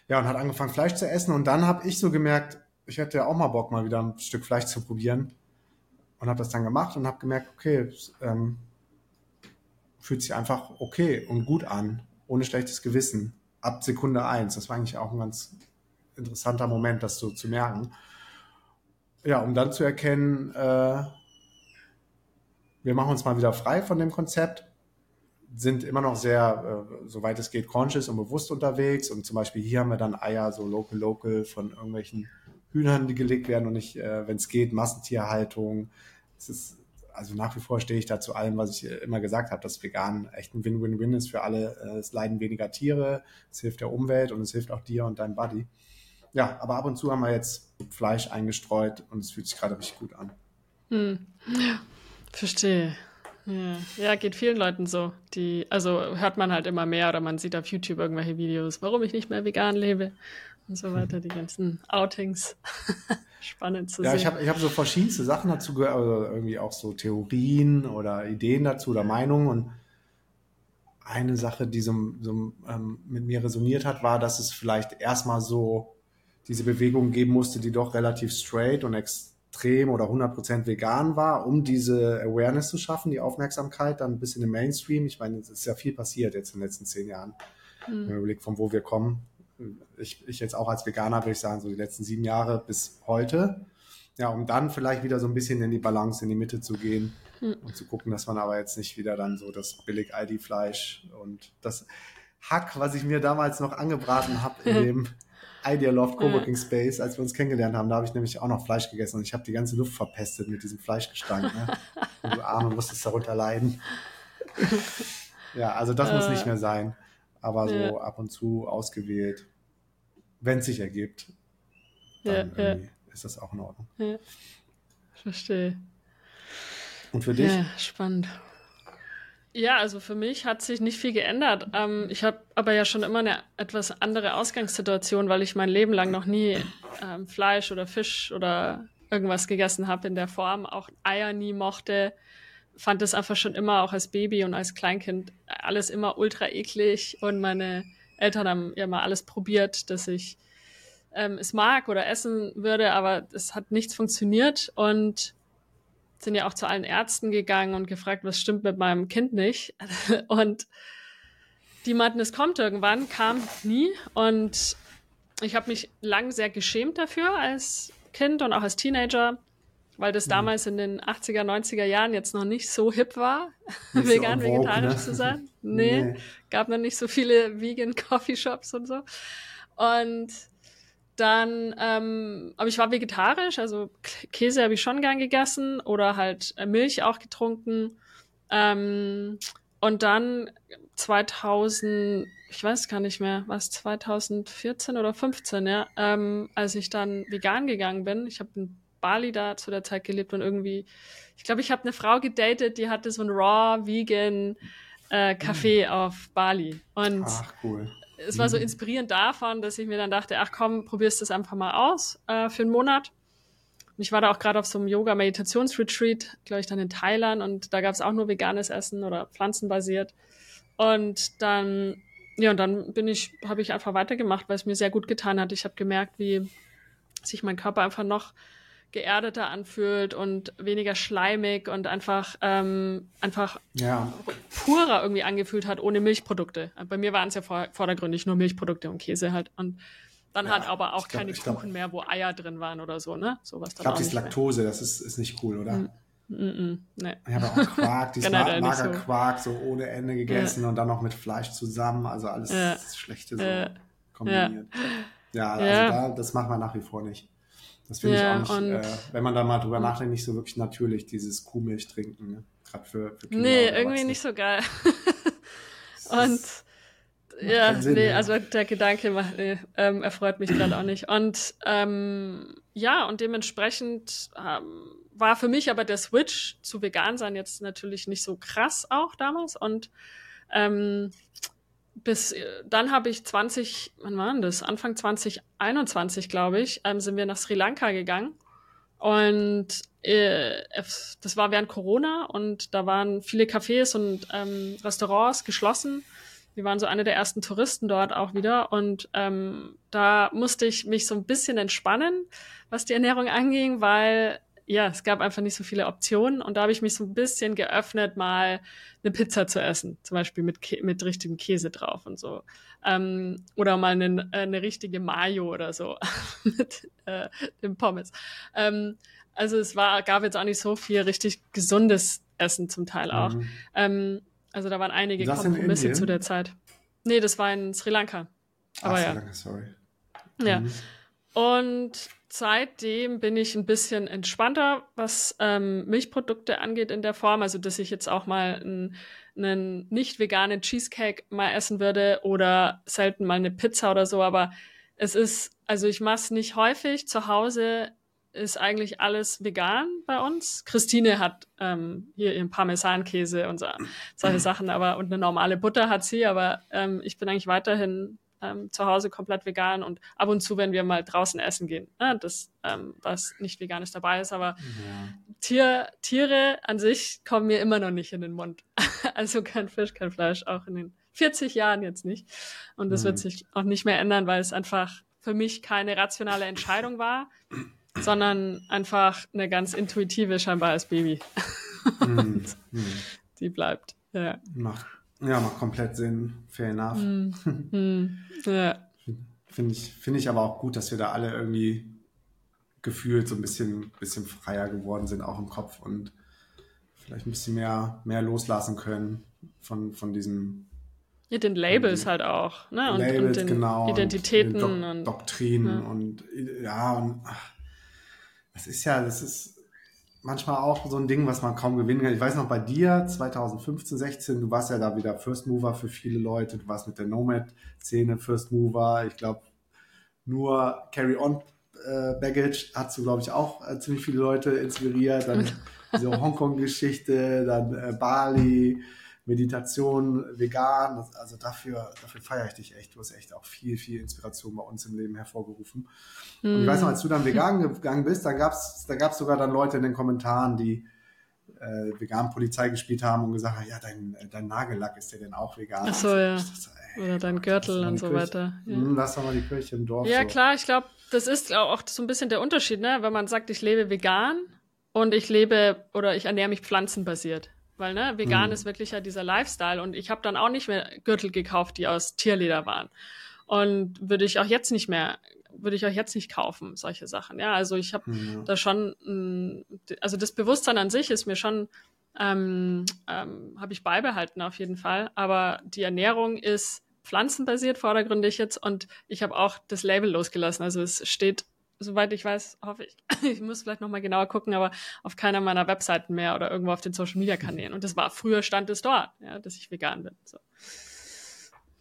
Ja, und hat angefangen Fleisch zu essen. Und dann habe ich so gemerkt, ich hätte ja auch mal Bock, mal wieder ein Stück Fleisch zu probieren. Und habe das dann gemacht und habe gemerkt, okay, ähm, fühlt sich einfach okay und gut an, ohne schlechtes Gewissen. Ab Sekunde eins. Das war eigentlich auch ein ganz interessanter Moment, das so zu merken. Ja, um dann zu erkennen, äh, wir machen uns mal wieder frei von dem Konzept, sind immer noch sehr, äh, soweit es geht, conscious und bewusst unterwegs. Und zum Beispiel hier haben wir dann Eier so local, local von irgendwelchen Hühnern, die gelegt werden und nicht, äh, wenn es geht, Massentierhaltung. Es ist also nach wie vor stehe ich da zu allem, was ich immer gesagt habe, dass vegan echt ein Win-Win-Win ist für alle. Äh, es leiden weniger Tiere, es hilft der Umwelt und es hilft auch dir und deinem Buddy. Ja, aber ab und zu haben wir jetzt Fleisch eingestreut und es fühlt sich gerade richtig gut an. Hm. Ja, verstehe. Ja. ja, geht vielen Leuten so. Die, also hört man halt immer mehr oder man sieht auf YouTube irgendwelche Videos, warum ich nicht mehr vegan lebe und so weiter, die ganzen Outings. Spannend zu ja, sehen. Ja, ich habe ich hab so verschiedenste Sachen dazu gehört, also irgendwie auch so Theorien oder Ideen dazu oder Meinungen. Und eine Sache, die so, so ähm, mit mir resoniert hat, war, dass es vielleicht erstmal so diese Bewegung geben musste, die doch relativ straight und extrem oder 100% vegan war, um diese Awareness zu schaffen, die Aufmerksamkeit dann ein bisschen im Mainstream. Ich meine, es ist ja viel passiert jetzt in den letzten zehn Jahren. Mhm. Wenn man überlegt, von wo wir kommen ich, ich jetzt auch als Veganer würde ich sagen, so die letzten sieben Jahre bis heute. Ja, um dann vielleicht wieder so ein bisschen in die Balance, in die Mitte zu gehen hm. und zu gucken, dass man aber jetzt nicht wieder dann so das billig Aldi-Fleisch und das Hack, was ich mir damals noch angebraten habe in dem Idea Loft Coworking Space, als wir uns kennengelernt haben, da habe ich nämlich auch noch Fleisch gegessen und ich habe die ganze Luft verpestet mit diesem Fleischgestank. Ne? und du Arme musstest darunter leiden. ja, also das äh, muss nicht mehr sein. Aber so ja. ab und zu ausgewählt wenn es sich ergibt, dann ja, ja. ist das auch in Ordnung. Ja. Verstehe. Und für dich? Ja, spannend. Ja, also für mich hat sich nicht viel geändert. Ähm, ich habe aber ja schon immer eine etwas andere Ausgangssituation, weil ich mein Leben lang noch nie ähm, Fleisch oder Fisch oder irgendwas gegessen habe in der Form, auch Eier nie mochte, fand es einfach schon immer auch als Baby und als Kleinkind alles immer ultra eklig und meine Eltern haben ja mal alles probiert, dass ich ähm, es mag oder essen würde, aber es hat nichts funktioniert und sind ja auch zu allen Ärzten gegangen und gefragt, was stimmt mit meinem Kind nicht. und die meinten, es kommt irgendwann, kam nie. Und ich habe mich lang sehr geschämt dafür als Kind und auch als Teenager weil das mhm. damals in den 80er, 90er Jahren jetzt noch nicht so hip war, vegan, so vegetarisch ne? zu sein. Nee, nee, gab noch nicht so viele vegan Coffeeshops und so. Und dann, ähm, aber ich war vegetarisch, also Käse habe ich schon gern gegessen oder halt äh, Milch auch getrunken. Ähm, und dann 2000, ich weiß gar nicht mehr, was 2014 oder 15, ja, ähm, als ich dann vegan gegangen bin. Ich habe ein Bali da zu der Zeit gelebt und irgendwie, ich glaube, ich habe eine Frau gedatet, die hatte so ein raw vegan äh, Café mhm. auf Bali. Und ach, cool. es war so mhm. inspirierend davon, dass ich mir dann dachte, ach komm, probierst das einfach mal aus äh, für einen Monat. Und ich war da auch gerade auf so einem Yoga-Meditationsretreat, glaube ich, dann in Thailand und da gab es auch nur veganes Essen oder pflanzenbasiert. Und dann, ja, und dann bin ich, habe ich einfach weitergemacht, weil es mir sehr gut getan hat. Ich habe gemerkt, wie sich mein Körper einfach noch geerdeter anfühlt und weniger schleimig und einfach, ähm, einfach Ja, purer irgendwie angefühlt hat, ohne Milchprodukte. Bei mir waren es ja vor, vordergründig nur Milchprodukte und Käse halt. Und dann Ja, halt aber auch glaub- keine ich glaub- Kuchen mehr, wo Eier drin waren oder so, ne? Sowas ich glaube, auch dieses nicht mehr. Laktose, das ist, ist nicht cool, oder? Mm -mm, nee. Ich habe auch Quark, dieses Generell nicht mager so. Quark, so ohne Ende gegessen und dann noch mit Fleisch zusammen, also alles Ja. Schlechte so Ja. kombiniert. Ja, Ja. also da, das machen wir nach wie vor nicht. Das finde Ja, ich auch nicht, äh, wenn man da mal drüber nachdenkt, nicht so wirklich natürlich, dieses Kuhmilch trinken, ne? gerade für, für Kinder Nee, irgendwie nicht so geil. Und ja, Sinn, nee, ja. also der Gedanke macht, nee, ähm, erfreut mich gerade auch nicht. Und ähm, ja, und dementsprechend ähm, war für mich aber der Switch zu vegan sein jetzt natürlich nicht so krass auch damals. Und ähm, bis äh, dann habe ich 20, wann war denn das? Anfang 2021, glaube ich, ähm, sind wir nach Sri Lanka gegangen. Und äh, das war während Corona und da waren viele Cafés und ähm, Restaurants geschlossen. Wir waren so eine der ersten Touristen dort auch wieder und ähm, da musste ich mich so ein bisschen entspannen, was die Ernährung anging, weil ja, es gab einfach nicht so viele Optionen und da habe ich mich so ein bisschen geöffnet, mal eine Pizza zu essen, zum Beispiel mit, Kä mit richtigem Käse drauf und so. Ähm, oder mal eine, äh, eine richtige Mayo oder so mit äh, dem Pommes. Ähm, also es war, gab jetzt auch nicht so viel richtig gesundes Essen zum Teil auch. Mhm. Ähm, also da waren einige Das in Kompromisse Indien? zu der Zeit. Nee, das war in Sri Lanka. Aber Ach, ja. so lange, sorry. Ja. Mhm. Und seitdem bin ich ein bisschen entspannter, was ähm, Milchprodukte angeht in der Form. Also, dass ich jetzt auch mal einen, einen nicht veganen Cheesecake mal essen würde oder selten mal eine Pizza oder so. Aber es ist, also ich mache es nicht häufig. Zu Hause ist eigentlich alles vegan bei uns. Christine hat ähm, hier ihren Parmesankäse und so, solche Sachen, aber und eine normale Butter hat sie, aber ähm, ich bin eigentlich weiterhin ähm, zu Hause komplett vegan und ab und zu, wenn wir mal draußen essen gehen, ne, das, ähm, was nicht veganes dabei ist, aber Ja. Tier, Tiere an sich kommen mir immer noch nicht in den Mund. also kein Fisch, kein Fleisch, auch in den 40 Jahren jetzt nicht. Und das Mhm. wird sich auch nicht mehr ändern, weil es einfach für mich keine rationale Entscheidung war, sondern einfach eine ganz intuitive scheinbar als Baby. Mhm. Mhm. Die bleibt. Ja. Macht, ja, macht komplett Sinn. Fair enough. Hm. Hm. ja. Finde ich, finde ich aber auch gut, dass wir da alle irgendwie gefühlt so ein bisschen, bisschen freier geworden sind, auch im Kopf und vielleicht ein bisschen mehr, mehr loslassen können von, von diesen Ja, den Labels die halt auch, ne? Und, Labels, und den genau, Identitäten und, den und, Dok Doktrinen ja. und ja, und ach, das ist ja, das ist manchmal auch so ein Ding, was man kaum gewinnen kann. Ich weiß noch bei dir 2015, 16, du warst ja da wieder First Mover für viele Leute, du warst mit der Nomad-Szene First Mover. Ich glaube, nur Carry On äh, Baggage hast du, glaube ich, auch äh, ziemlich viele Leute inspiriert. Dann diese Hongkong-Geschichte, dann äh, Bali, Meditation, vegan. Also dafür, dafür feiere ich dich echt. Du hast echt auch viel, viel Inspiration bei uns im Leben hervorgerufen. Und ich weiß noch, als du dann vegan gegangen bist, da gab's da gab's sogar dann Leute in den Kommentaren, die äh, vegan Polizei gespielt haben und gesagt haben, ja, dein, dein Nagellack ist ja denn auch vegan. Ach so, ja. Ich dachte, ey, oder dein Gürtel und so Kirche- weiter. Ja. Hm, Lass doch mal die Kirche im Dorf. Ja, so. klar, ich glaube, das ist auch so ein bisschen der Unterschied, ne? Wenn man sagt, ich lebe vegan und ich lebe oder ich ernähre mich pflanzenbasiert. Weil, ne, vegan Mhm. ist wirklich ja dieser Lifestyle und ich habe dann auch nicht mehr Gürtel gekauft, die aus Tierleder waren. Und würde ich auch jetzt nicht mehr, würde ich auch jetzt nicht kaufen, solche Sachen. Ja, also ich habe Ja. da schon, mh, also das Bewusstsein an sich ist mir schon, ähm, ähm, habe ich beibehalten auf jeden Fall. Aber die Ernährung ist pflanzenbasiert vordergründig jetzt und ich habe auch das Label losgelassen. Also es steht, soweit ich weiß, hoffe ich, ich muss vielleicht nochmal genauer gucken, aber auf keiner meiner Webseiten mehr oder irgendwo auf den Social Media Kanälen. Und das war früher stand es dort, ja, dass ich vegan bin. So.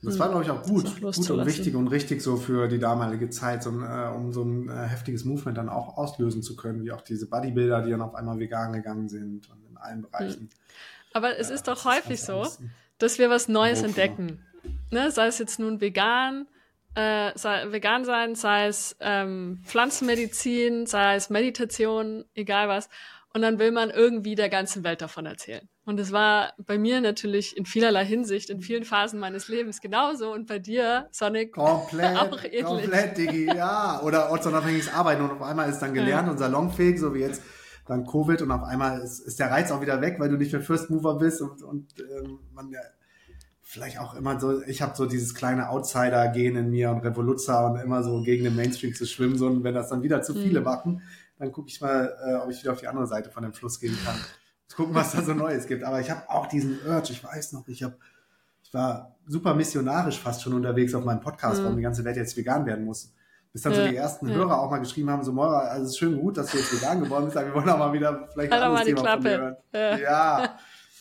Das war, glaube ich, auch gut, Das gut und wichtig und richtig so für die damalige Zeit, so, äh, um so ein äh, heftiges Movement dann auch auslösen zu können, wie auch diese Bodybuilder, die dann auf einmal vegan gegangen sind und in allen Bereichen. Aber es Ja, ist doch häufig so, dass wir was Neues entdecken. Ne? Sei es jetzt nun vegan, äh, sei, vegan sein, sei es ähm, Pflanzenmedizin, sei es Meditation, egal was. und dann will man irgendwie der ganzen Welt davon erzählen. Und es war bei mir natürlich in vielerlei Hinsicht, in vielen Phasen meines Lebens genauso und bei dir, Sonic, komplett, auch ähnlich. Komplett, Diggi, ja. Oder ortsunabhängiges Arbeiten und auf einmal ist dann gelernt ja. und salonfähig, so wie jetzt dann Covid und auf einmal ist, ist der Reiz auch wieder weg, weil du nicht mehr First Mover bist und, und ähm, man ja vielleicht auch immer so, ich habe so dieses kleine Outsider-Gehen in mir und Revoluzzer und immer so gegen den Mainstream zu schwimmen, so und wenn das dann wieder zu viele mhm. machen, dann gucke ich mal, äh, ob ich wieder auf die andere Seite von dem Fluss gehen kann. Gucken, was da so Neues gibt. Aber ich habe auch diesen Urge, ich weiß noch, ich habe ich war super missionarisch fast schon unterwegs auf meinem Podcast, mhm. warum die ganze Welt jetzt vegan werden muss. Bis dann ja, so die ersten ja. Hörer auch mal geschrieben haben, so Moira, also es ist schön gut, dass du jetzt vegan geworden bist, aber wir wollen auch mal wieder vielleicht ein anderes Thema von dir hören. Ja. ja.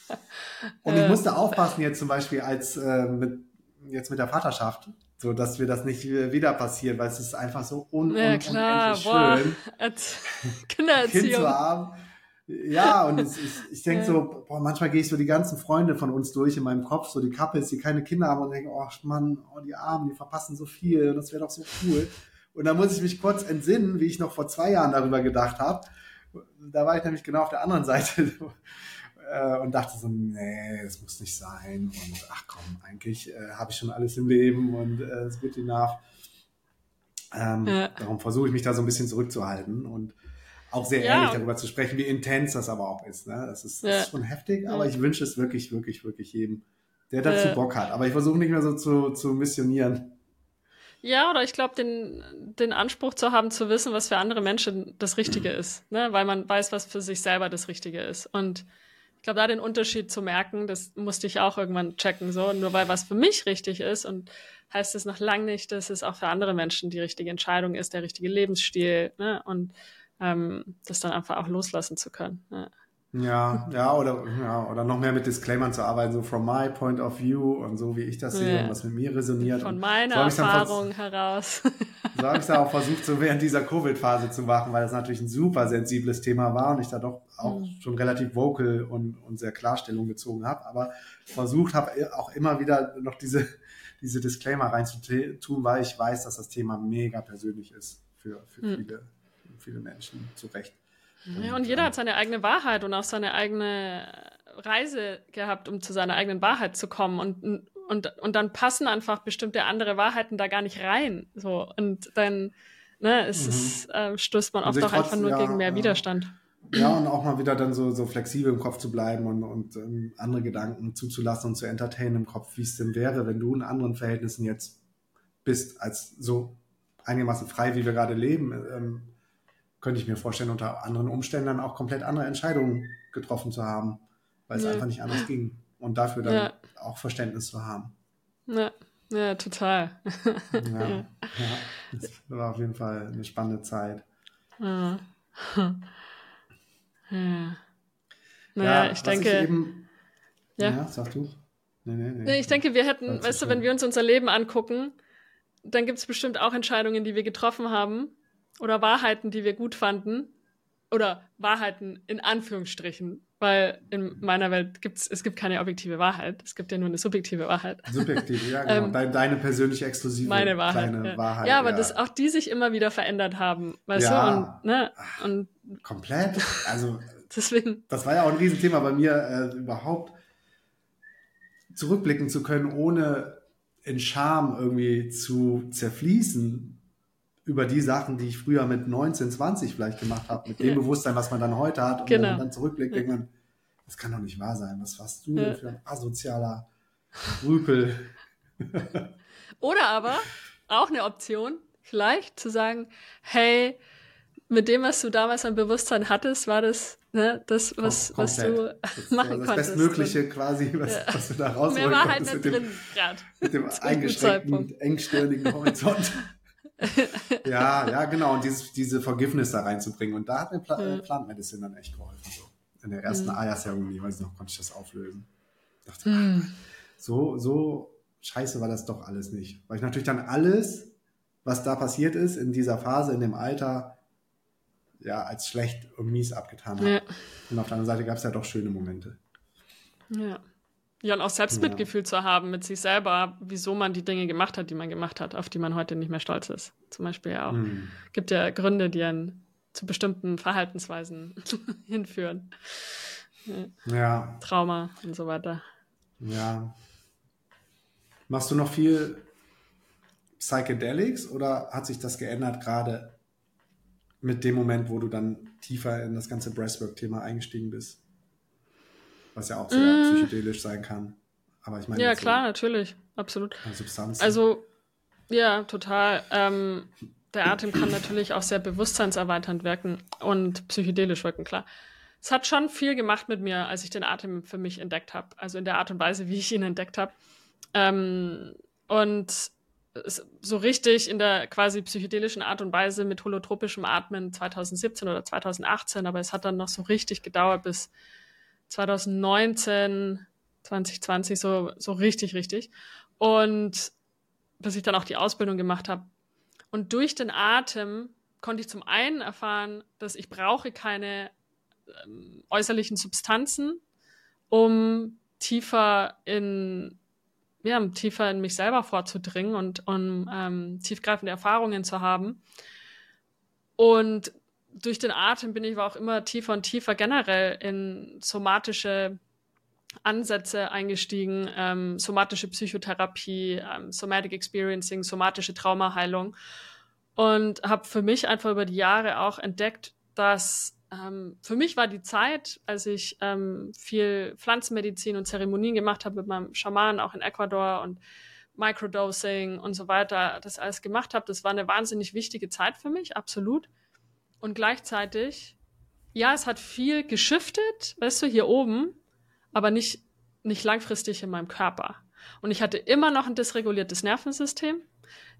Und ich musste aufpassen jetzt zum Beispiel als äh, mit, jetzt mit der Vaterschaft, so dass wir das nicht wieder passieren, weil es ist einfach so un ja, klar. unendlich schön, Kindererziehung. Kind zu haben. Ja, und es, ich, ich denke so, boah, manchmal gehe ich so die ganzen Freunde von uns durch in meinem Kopf, so die Couples, die keine Kinder haben und denke, oh Mann, oh, die Armen, die verpassen so viel, das wäre doch so cool. Und da muss ich mich kurz entsinnen, wie ich noch vor zwei Jahren darüber gedacht habe. Da war ich nämlich genau auf der anderen Seite äh, und dachte so, nee, das muss nicht sein. Und ach komm, eigentlich äh, habe ich schon alles im Leben und äh, es wird enough. Ähm, ja. Darum versuche ich mich da so ein bisschen zurückzuhalten und auch sehr ja. ehrlich darüber zu sprechen, wie intens das aber auch ist. Ne? Das, ist, das ja. ist schon heftig, aber ich wünsche es wirklich, wirklich, wirklich jedem, der dazu Bock hat. Aber ich versuche nicht mehr so zu, zu missionieren. Ja, oder ich glaube, den, den Anspruch zu haben, zu wissen, was für andere Menschen das Richtige ist. Ne? Weil man weiß, was für sich selber das Richtige ist. Und ich glaube, da den Unterschied zu merken, das musste ich auch irgendwann checken. So, nur weil was für mich richtig ist und heißt es noch lange nicht, dass es auch für andere Menschen die richtige Entscheidung ist, der richtige Lebensstil. Ne? Und ähm, das dann einfach auch loslassen zu können. Ja. Ja, ja, oder, ja, oder noch mehr mit Disclaimern zu arbeiten, so from my point of view und so wie ich das sehe ja. und was mit mir resoniert. Von meiner so Erfahrung heraus. So habe ich es auch versucht, so während dieser Covid-Phase zu machen, weil das natürlich ein super sensibles Thema war und ich da doch auch mhm. schon relativ vocal und, und sehr Klarstellung gezogen habe. Aber versucht habe auch immer wieder noch diese, diese Disclaimer reinzutun, weil ich weiß, dass das Thema mega persönlich ist für, für mhm. viele viele Menschen zu Recht. Ja, und jeder hat seine eigene Wahrheit und auch seine eigene Reise gehabt, um zu seiner eigenen Wahrheit zu kommen. Und, und, und dann passen einfach bestimmte andere Wahrheiten da gar nicht rein. So. Und dann ne, es, mhm. es, äh, stößt man oft auch einfach nur ja, gegen mehr Widerstand. Ja, und auch mal wieder dann so, so flexibel im Kopf zu bleiben und, und ähm, andere Gedanken zuzulassen und zu entertainen im Kopf, wie es denn wäre, wenn du in anderen Verhältnissen jetzt bist, als so einigermaßen frei, wie wir gerade leben. Ähm, könnte ich mir vorstellen, unter anderen Umständen dann auch komplett andere Entscheidungen getroffen zu haben, weil es ja. einfach nicht anders ging. Und dafür dann ja. auch Verständnis zu haben. Ja, ja total. ja, ja, das war auf jeden Fall eine spannende Zeit. Ja. Ja. Naja, ja, ich denke. Ich eben, ja. sag du. Nee, nee, nee. ich denke, wir hätten, weißt du, wenn wir uns unser Leben angucken, dann gibt es bestimmt auch Entscheidungen, die wir getroffen haben, oder Wahrheiten, die wir gut fanden, oder Wahrheiten in Anführungsstrichen, weil in meiner Welt gibt es gibt keine objektive Wahrheit, es gibt ja nur eine subjektive Wahrheit. Subjektive, ja, genau. ähm, deine, deine persönliche exklusive meine Wahrheit, kleine ja. Wahrheit. Ja, aber ja. Das, auch die sich immer wieder verändert haben, weißt ja. du? Und, ne, und komplett. Also deswegen. Das war ja auch ein Riesenthema bei mir, äh, überhaupt zurückblicken zu können, ohne in Scham irgendwie zu zerfließen, über die Sachen, die ich früher mit 19, 20 vielleicht gemacht habe, mit dem ja. Bewusstsein, was man dann heute hat. Und genau. wenn man dann zurückblickt, denkt man, das kann doch nicht wahr sein. Was warst du denn für ein asozialer Rüpel? Oder aber auch eine Option, vielleicht zu sagen, hey, mit dem, was du damals an Bewusstsein hattest, war das ne, das, was, was du das, machen das konntest. Das Bestmögliche quasi, was, ja. was du da rausholen Mehr war halt nicht drin gerade. Mit dem eingeschränkten, engstirnigen Horizont. Ja, ja, genau. Und dieses, diese Forgiveness da reinzubringen. Und da hat mir Pla mhm. Plant Medicine dann echt geholfen. So. In der ersten mhm. Ayas-Zeremonie, weiß ich noch, konnte ich das auflösen. Ich dachte, mhm. so, so scheiße war das doch alles nicht. Weil ich natürlich dann alles, was da passiert ist, in dieser Phase, in dem Alter, ja, als schlecht und mies abgetan habe. Ja. Und auf der anderen Seite gab es ja doch schöne Momente. Ja. Ja, und auch Selbstmitgefühl ja. zu haben mit sich selber, wieso man die Dinge gemacht hat, die man gemacht hat, auf die man heute nicht mehr stolz ist. Zum Beispiel ja auch. Mhm. Gibt ja Gründe, die einen zu bestimmten Verhaltensweisen hinführen. Ja. Trauma und so weiter. Ja. Machst du noch viel Psychedelics oder hat sich das geändert gerade mit dem Moment, wo du dann tiefer in das ganze Breathwork-Thema eingestiegen bist? Was ja auch sehr mm. psychedelisch sein kann. Aber ich meine. Ja, klar, so natürlich. Absolut. Substanzen. Also, ja, total. Ähm, der Atem kann natürlich auch sehr bewusstseinserweiternd wirken und psychedelisch wirken, klar. Es hat schon viel gemacht mit mir, als ich den Atem für mich entdeckt habe. Also in der Art und Weise, wie ich ihn entdeckt habe. Ähm, und so richtig in der quasi psychedelischen Art und Weise mit holotropischem Atmen 2017 oder 2018, aber es hat dann noch so richtig gedauert bis 2019, 2020, so, so richtig, richtig. Und bis ich dann auch die Ausbildung gemacht habe. Und durch den Atem konnte ich zum einen erfahren, dass ich brauche keine ähm, äußerlichen Substanzen, um tiefer in ja, tiefer in mich selber vorzudringen und um ähm, tiefgreifende Erfahrungen zu haben. Und durch den Atem bin ich aber auch immer tiefer und tiefer generell in somatische Ansätze eingestiegen, ähm, somatische Psychotherapie, ähm, Somatic Experiencing, somatische Traumaheilung und habe für mich einfach über die Jahre auch entdeckt, dass ähm, für mich war die Zeit, als ich ähm, viel Pflanzenmedizin und Zeremonien gemacht habe mit meinem Schaman, auch in Ecuador und Microdosing und so weiter, das alles gemacht habe, das war eine wahnsinnig wichtige Zeit für mich, absolut. Und gleichzeitig, ja, es hat viel geschiftet, weißt du, hier oben, aber nicht, nicht langfristig in meinem Körper. Und ich hatte immer noch ein dysreguliertes Nervensystem.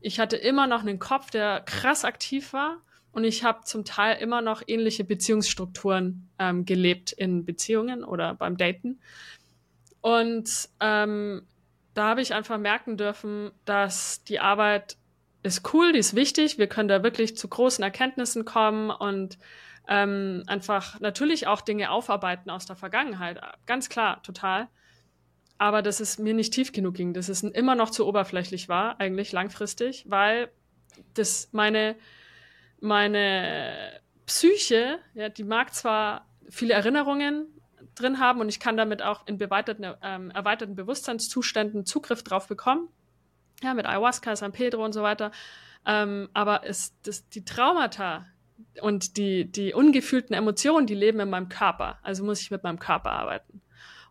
Ich hatte immer noch einen Kopf, der krass aktiv war und ich habe zum Teil immer noch ähnliche Beziehungsstrukturen ähm, gelebt in Beziehungen oder beim Daten. Und ähm, da habe ich einfach merken dürfen, dass die Arbeit ist cool, die ist wichtig, wir können da wirklich zu großen Erkenntnissen kommen und ähm, einfach natürlich auch Dinge aufarbeiten aus der Vergangenheit. Ganz klar, total. Aber dass es mir nicht tief genug ging, dass es immer noch zu oberflächlich war, eigentlich langfristig, weil das meine meine Psyche, ja, die mag zwar viele Erinnerungen drin haben und ich kann damit auch in ähm, erweiterten Bewusstseinszuständen Zugriff drauf bekommen. Ja, mit Ayahuasca, San Pedro und so weiter. Ähm, aber es, das, die Traumata und die, die ungefühlten Emotionen, die leben in meinem Körper. Also muss ich mit meinem Körper arbeiten.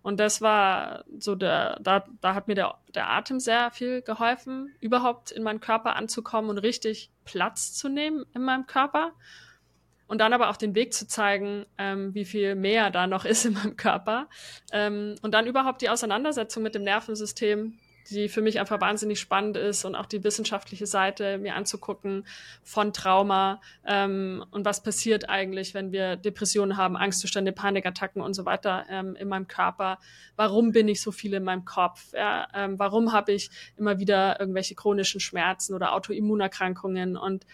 Und das war so der, da, da hat mir der, der Atem sehr viel geholfen, überhaupt in meinen Körper anzukommen und richtig Platz zu nehmen in meinem Körper. Und dann aber auch den Weg zu zeigen, ähm, wie viel mehr da noch ist in meinem Körper. Ähm, und dann überhaupt die Auseinandersetzung mit dem Nervensystem, die für mich einfach wahnsinnig spannend ist und auch die wissenschaftliche Seite mir anzugucken von Trauma ähm, und was passiert eigentlich, wenn wir Depressionen haben, Angstzustände, Panikattacken und so weiter ähm, in meinem Körper. Warum bin ich so viel in meinem Kopf? Ja? Ähm, warum habe ich immer wieder irgendwelche chronischen Schmerzen oder Autoimmunerkrankungen und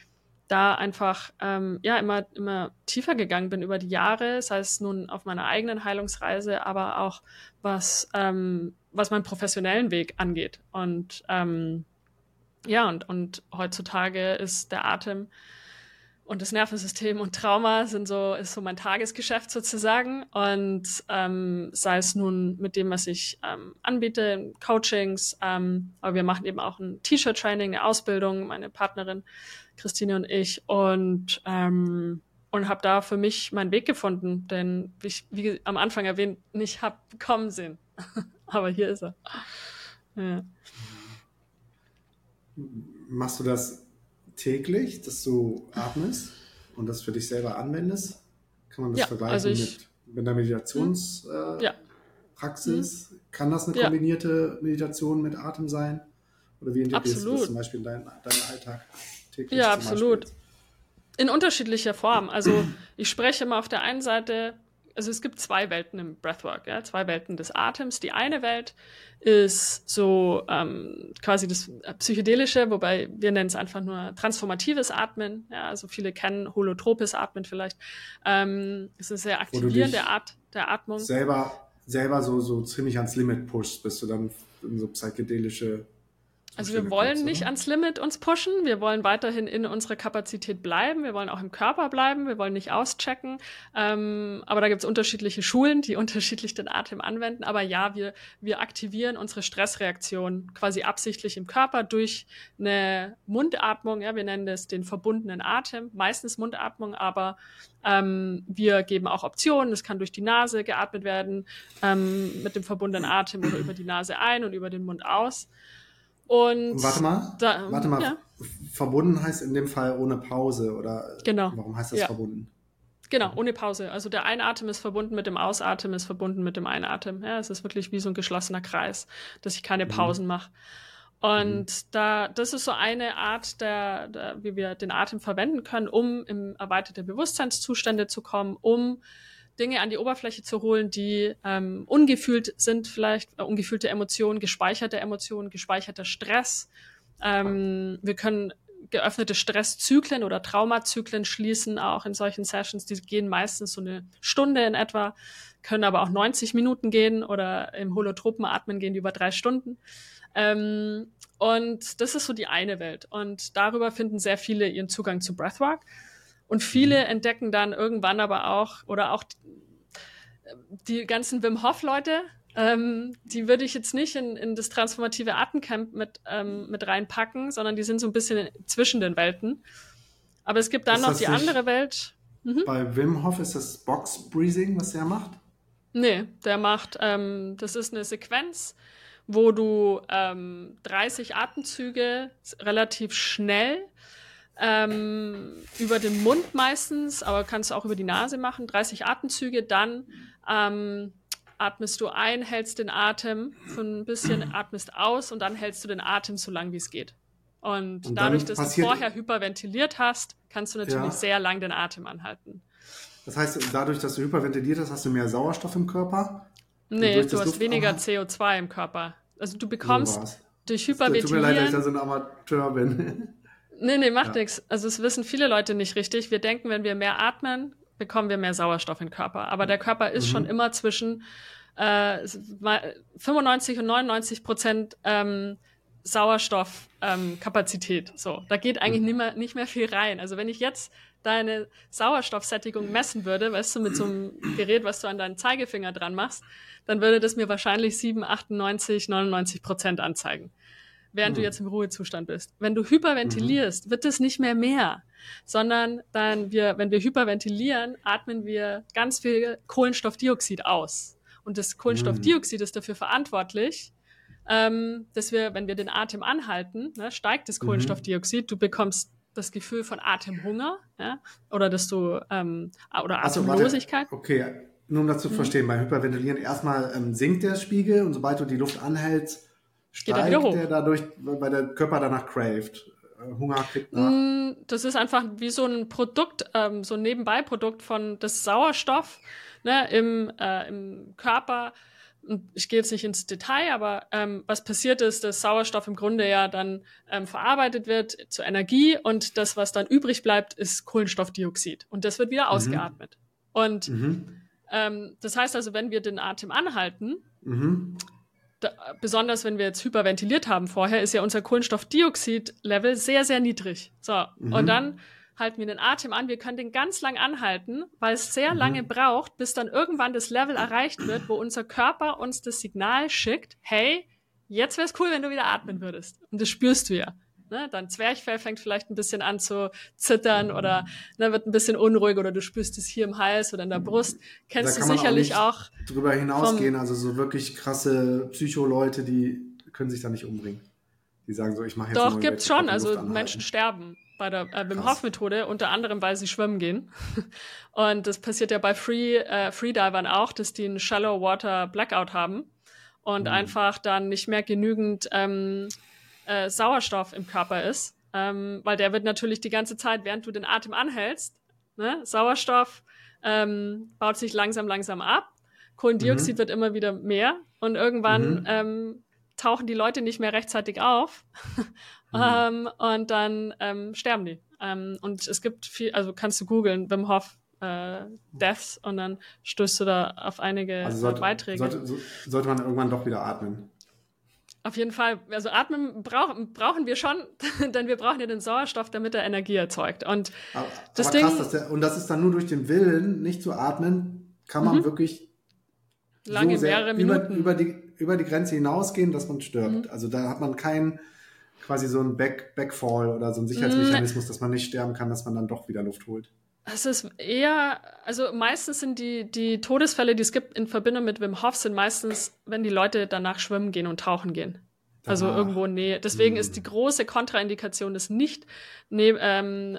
da einfach ähm, ja immer immer tiefer gegangen bin über die Jahre, sei es nun auf meiner eigenen Heilungsreise, aber auch was ähm, was meinen professionellen Weg angeht. Und ähm, ja, und, und heutzutage ist der Atem und das Nervensystem und Trauma sind so, ist so mein Tagesgeschäft sozusagen. Und ähm, sei es nun mit dem, was ich ähm, anbiete, Coachings, ähm, aber wir machen eben auch ein T-Shirt-Training, eine Ausbildung, meine Partnerin Christine und ich. Und ähm, und habe da für mich meinen Weg gefunden, denn wie ich wie am Anfang erwähnt, nicht hab kommen sehen. Aber hier ist er. Ja. Machst du das täglich, dass du atmest und das für dich selber anwendest? Kann man das ja, vergleichen also ich, mit, mit einer Meditationspraxis? Äh, ja. Hm. Kann das eine kombinierte ja. Meditation mit Atem sein? Oder wie integrierst du das zum Beispiel in deinen, deinen Alltag täglich? Ja, absolut. In unterschiedlicher Form. Also ich spreche immer auf der einen Seite, also es gibt zwei Welten im Breathwork, ja, zwei Welten des Atems. Die eine Welt ist so ähm, quasi das psychedelische, wobei wir nennen es einfach nur transformatives Atmen. Ja, also viele kennen holotropes Atmen vielleicht. Ähm, es ist eine sehr aktivierende Art der Atmung. Selber, selber so, so ziemlich ans Limit pushst, bis du dann in so psychedelische Also wir wollen kurz, nicht ans Limit uns pushen, wir wollen weiterhin in unserer Kapazität bleiben, wir wollen auch im Körper bleiben, wir wollen nicht auschecken. Ähm, aber da gibt es unterschiedliche Schulen, die unterschiedlich den Atem anwenden. Aber ja, wir, wir aktivieren unsere Stressreaktion quasi absichtlich im Körper durch eine Mundatmung. Ja, wir nennen das den verbundenen Atem, meistens Mundatmung, aber ähm, wir geben auch Optionen. Es kann durch die Nase geatmet werden, ähm, mit dem verbundenen Atem oder über die Nase ein und über den Mund aus. Und warte mal, da, warte mal. Ja. Verbunden heißt in dem Fall ohne Pause oder genau. warum heißt das ja. verbunden? Genau, ohne Pause. Also der Einatmen ist verbunden mit dem Ausatmen, ist verbunden mit dem Einatmen. Ja, es ist wirklich wie so ein geschlossener Kreis, dass ich keine mhm. Pausen mhm. mache. Und mhm. da, das ist so eine Art, der, der, wie wir den Atem verwenden können, um in erweiterte Bewusstseinszustände zu kommen, um Dinge an die Oberfläche zu holen, die ähm, ungefühlt sind, vielleicht äh, ungefühlte Emotionen, gespeicherte Emotionen, gespeicherter Stress. Ähm, wir können geöffnete Stresszyklen oder Traumazyklen schließen, auch in solchen Sessions. Die gehen meistens so eine Stunde in etwa, können aber auch 90 Minuten gehen oder im holotropen Atmen gehen die über drei Stunden. Ähm, und das ist so die eine Welt. Und darüber finden sehr viele ihren Zugang zu Breathwork. Und viele mhm. entdecken dann irgendwann aber auch, oder auch die ganzen Wim Hof-Leute, ähm, die würde ich jetzt nicht in, in das transformative Atemcamp mit, ähm, mit reinpacken, sondern die sind so ein bisschen zwischen den Welten. Aber es gibt dann ist noch die andere Welt. Mhm. Bei Wim Hof ist das Box Breathing, was der macht? Nee, der macht, ähm, das ist eine Sequenz, wo du ähm, 30 Atemzüge relativ schnell ähm, über den Mund meistens, aber kannst du auch über die Nase machen, 30 Atemzüge, dann ähm, atmest du ein, hältst den Atem für ein bisschen, atmest aus und dann hältst du den Atem so lang wie es geht. Und, und dadurch, dass du vorher hyperventiliert hast, kannst du natürlich ja. sehr lang den Atem anhalten. Das heißt, dadurch, dass du hyperventiliert hast, hast du mehr Sauerstoff im Körper? Nee, du hast Luft weniger CO2 im Körper. Also du bekommst so durch Hyperventilieren... Tut mir leid, dass ich da so ein Amateur bin. Nee, nee, macht ja. nichts. Also es wissen viele Leute nicht richtig. Wir denken, wenn wir mehr atmen, bekommen wir mehr Sauerstoff im Körper. Aber der Körper ist mhm. schon immer zwischen äh, 95 und 99 Prozent ähm, Sauerstoffkapazität. Ähm, so, da geht eigentlich mhm. nicht, mehr, nicht mehr viel rein. Also wenn ich jetzt deine Sauerstoffsättigung messen würde, weißt du, mit so einem Gerät, was du an deinen Zeigefinger dran machst, dann würde das mir wahrscheinlich 7, 98, 99 Prozent anzeigen während mhm. du jetzt im Ruhezustand bist. Wenn du hyperventilierst, mhm. wird es nicht mehr mehr, sondern dann wir, wenn wir hyperventilieren, atmen wir ganz viel Kohlenstoffdioxid aus. Und das Kohlenstoffdioxid mhm. ist dafür verantwortlich, ähm, dass wir, wenn wir den Atem anhalten, ne, steigt das mhm. Kohlenstoffdioxid, du bekommst das Gefühl von Atemhunger ja, oder dass du ähm, oder Atemlosigkeit. Also, okay, nur um das zu mhm. verstehen, beim Hyperventilieren erstmal ähm, sinkt der Spiegel und sobald du die Luft anhältst, steigt der dadurch, weil der Körper danach craved. Äh, Hunger kriegt nach. Mm, das ist einfach wie so ein Produkt, ähm, so ein Nebenbeiprodukt von des Sauerstoff ne, im, äh, im Körper. Ich gehe jetzt nicht ins Detail, aber ähm, was passiert ist, dass Sauerstoff im Grunde ja dann ähm, verarbeitet wird zur Energie und das, was dann übrig bleibt, ist Kohlenstoffdioxid und das wird wieder mhm. ausgeatmet. Und mhm. ähm, das heißt also, wenn wir den Atem anhalten, mhm da, besonders wenn wir jetzt hyperventiliert haben vorher, ist ja unser Kohlenstoffdioxid-Level sehr, sehr niedrig. So, mhm. und dann halten wir den Atem an. Wir können den ganz lang anhalten, weil es sehr mhm. lange braucht, bis dann irgendwann das Level erreicht wird, wo unser Körper uns das Signal schickt, hey, jetzt wäre es cool, wenn du wieder atmen würdest. Und das spürst du ja. Ne? Dein Zwerchfell fängt vielleicht ein bisschen an zu zittern oder ne, wird ein bisschen unruhig oder du spürst es hier im Hals oder in der Brust. Kennst du sicherlich auch, auch. Drüber hinausgehen, also so wirklich krasse Psycho-Leute, die können sich da nicht umbringen. Die sagen so, ich mache jetzt Doch, gibt's schon. Also Menschen sterben bei der äh, Wim Hof Methode, unter anderem, weil sie schwimmen gehen. Und das passiert ja bei Free, äh, Freedivern auch, dass die einen Shallow Water Blackout haben und mhm. einfach dann nicht mehr genügend ähm, äh, Sauerstoff im Körper ist, ähm, weil der wird natürlich die ganze Zeit, während du den Atem anhältst, ne, Sauerstoff ähm, baut sich langsam, langsam ab, Kohlendioxid mhm. wird immer wieder mehr und irgendwann mhm. ähm, tauchen die Leute nicht mehr rechtzeitig auf mhm. ähm, und dann ähm, sterben die. Ähm, und es gibt viel, also kannst du googeln, Wim Hof äh, Deaths und dann stößt du da auf einige also sollte, Beiträge. Sollte, sollte man irgendwann doch wieder atmen? Auf jeden Fall. Also atmen brauch, brauchen wir schon, denn wir brauchen ja den Sauerstoff, damit er Energie erzeugt. Und aber, das aber Ding. Krass, der, und das ist dann nur durch den Willen, nicht zu atmen, kann man mhm. wirklich lange so mehrere Minuten über, über, die über die Grenze hinausgehen, dass man stirbt. Mhm. Also da hat man keinen quasi so einen Back, Backfall oder so einen Sicherheitsmechanismus, mhm. dass man nicht sterben kann, dass man dann doch wieder Luft holt. Es ist eher, also meistens sind die, die Todesfälle, die es gibt in Verbindung mit Wim Hof, sind meistens, wenn die Leute danach schwimmen gehen und tauchen gehen. Also Danach. irgendwo Nähe. Deswegen hm. ist die große Kontraindikation, das nicht ne, ähm,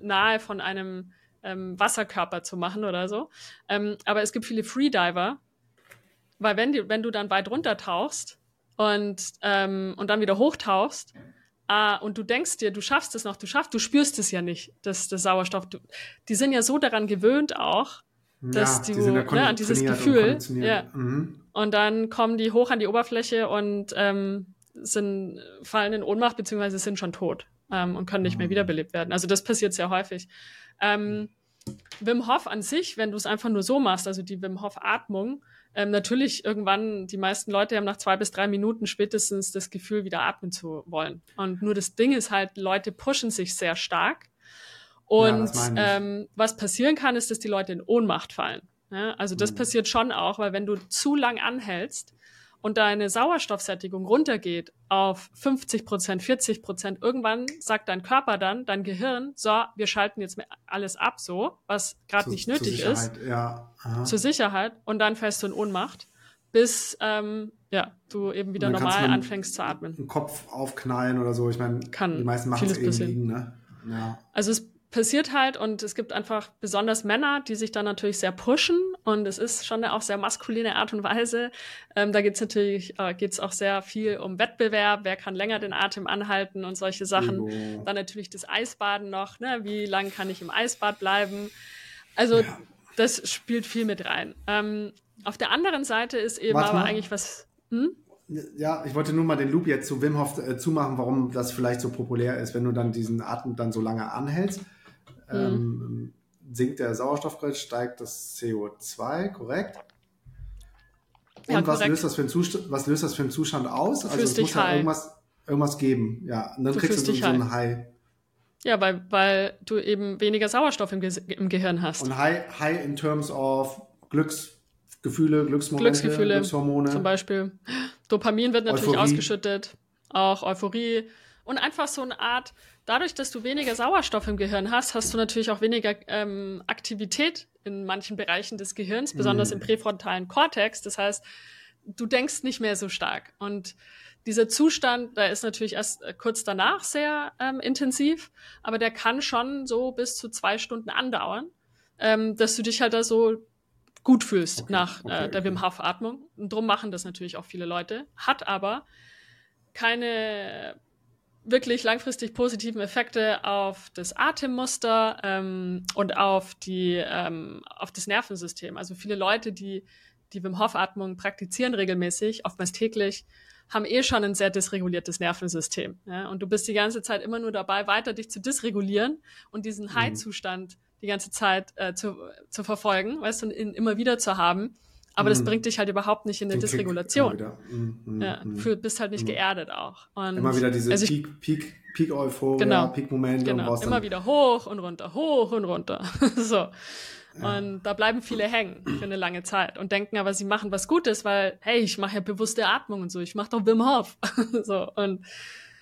nahe von einem ähm, Wasserkörper zu machen oder so. Ähm, aber es gibt viele Freediver, weil wenn, die, wenn du dann weit runter tauchst und, ähm, und dann wieder hochtauchst, Ah, und du denkst dir, du schaffst es noch, du schaffst, du spürst es ja nicht, das, das Sauerstoff. Du, die sind ja so daran gewöhnt auch, dass ja, du, die ja ne, dieses Gefühl, und ja. Mhm. Und dann kommen die hoch an die Oberfläche und ähm, sind, fallen in Ohnmacht beziehungsweise sind schon tot ähm, und können nicht mhm. mehr wiederbelebt werden. Also das passiert sehr häufig. Ähm, Wim Hof an sich, wenn du es einfach nur so machst, also die Wim Hof Atmung, ähm, natürlich irgendwann, die meisten Leute haben nach zwei bis drei Minuten spätestens das Gefühl, wieder atmen zu wollen. Und nur das Ding ist halt, Leute pushen sich sehr stark. Und ja, ähm, was passieren kann, ist, dass die Leute in Ohnmacht fallen. Ja, also das mhm. passiert schon auch, weil wenn du zu lang anhältst, und deine Sauerstoffsättigung runtergeht auf 50 Prozent, 40 Prozent, irgendwann sagt dein Körper dann, dein Gehirn, so, wir schalten jetzt alles ab, so, was gerade nicht nötig ist. Ja. Zur Sicherheit. Und dann fällst du in Ohnmacht, bis ähm, ja, du eben wieder normal anfängst zu atmen. Den Kopf aufknallen oder so. Ich meine, die meisten machen es eben liegen, ne? Ja. Also es passiert halt und es gibt einfach besonders Männer, die sich dann natürlich sehr pushen und es ist schon eine auch sehr maskuline Art und Weise. Ähm, da geht's natürlich äh, geht's auch sehr viel um Wettbewerb, wer kann länger den Atem anhalten und solche Sachen. Oh. Dann natürlich das Eisbaden noch, ne? wie lang kann ich im Eisbad bleiben? Also ja. das spielt viel mit rein. Ähm, auf der anderen Seite ist eben Warte aber mal. eigentlich was. Hm? Ja, ich wollte nur mal den Loop jetzt zu Wim Hof äh, zumachen, warum das vielleicht so populär ist, wenn du dann diesen Atem dann so lange anhältst ähm, sinkt der Sauerstoffgehalt, steigt das CO2, korrekt? Und ja, was, Löst das für einen Zustand, was löst das für einen Zustand aus? Du also es muss ja irgendwas, irgendwas geben. Ja, und dann du kriegst du so, so einen High. Ja, weil, weil du eben weniger Sauerstoff im, Ge im Gehirn hast. Und High, high in terms of Glücksgefühle, Glücksmomente, Glücksgefühle, Glückshormone. Zum Beispiel. Dopamin wird natürlich Euphorie. ausgeschüttet. Auch Euphorie. Und einfach so eine Art, dadurch, dass du weniger Sauerstoff im Gehirn hast, hast du natürlich auch weniger ähm, Aktivität in manchen Bereichen des Gehirns, besonders mm. im präfrontalen Kortex. Das heißt, du denkst nicht mehr so stark. Und dieser Zustand, der ist natürlich erst äh, kurz danach sehr ähm, intensiv, aber der kann schon so bis zu zwei Stunden andauern, ähm, dass du dich halt da so gut fühlst okay, nach äh, okay, äh, der okay. Wim Hof Atmung. Und drum machen das natürlich auch viele Leute, hat aber keine wirklich langfristig positiven Effekte auf das Atemmuster ähm, und auf die ähm, auf das Nervensystem. Also viele Leute, die die Wim Hof Atmung praktizieren regelmäßig, oftmals täglich, haben eh schon ein sehr dysreguliertes Nervensystem. Ja? Und du bist die ganze Zeit immer nur dabei, weiter dich zu dysregulieren und diesen mhm. High-Zustand die ganze Zeit äh, zu, zu verfolgen, weißt du, in, immer wieder zu haben. Aber das mhm. bringt dich halt überhaupt nicht in eine Dysregulation. Mm, ja, mm, für, bist halt nicht mm. geerdet auch. Und immer wieder diese also Peak, Peak, Peak Euphoria, genau, Peak Momente. Genau, immer wieder hoch und runter, hoch und runter. so. Ja. Und da bleiben viele hängen für eine lange Zeit und denken aber, sie machen was Gutes, weil, hey, ich mache ja bewusste Atmung und so, ich mache doch Wim Hof. so. Und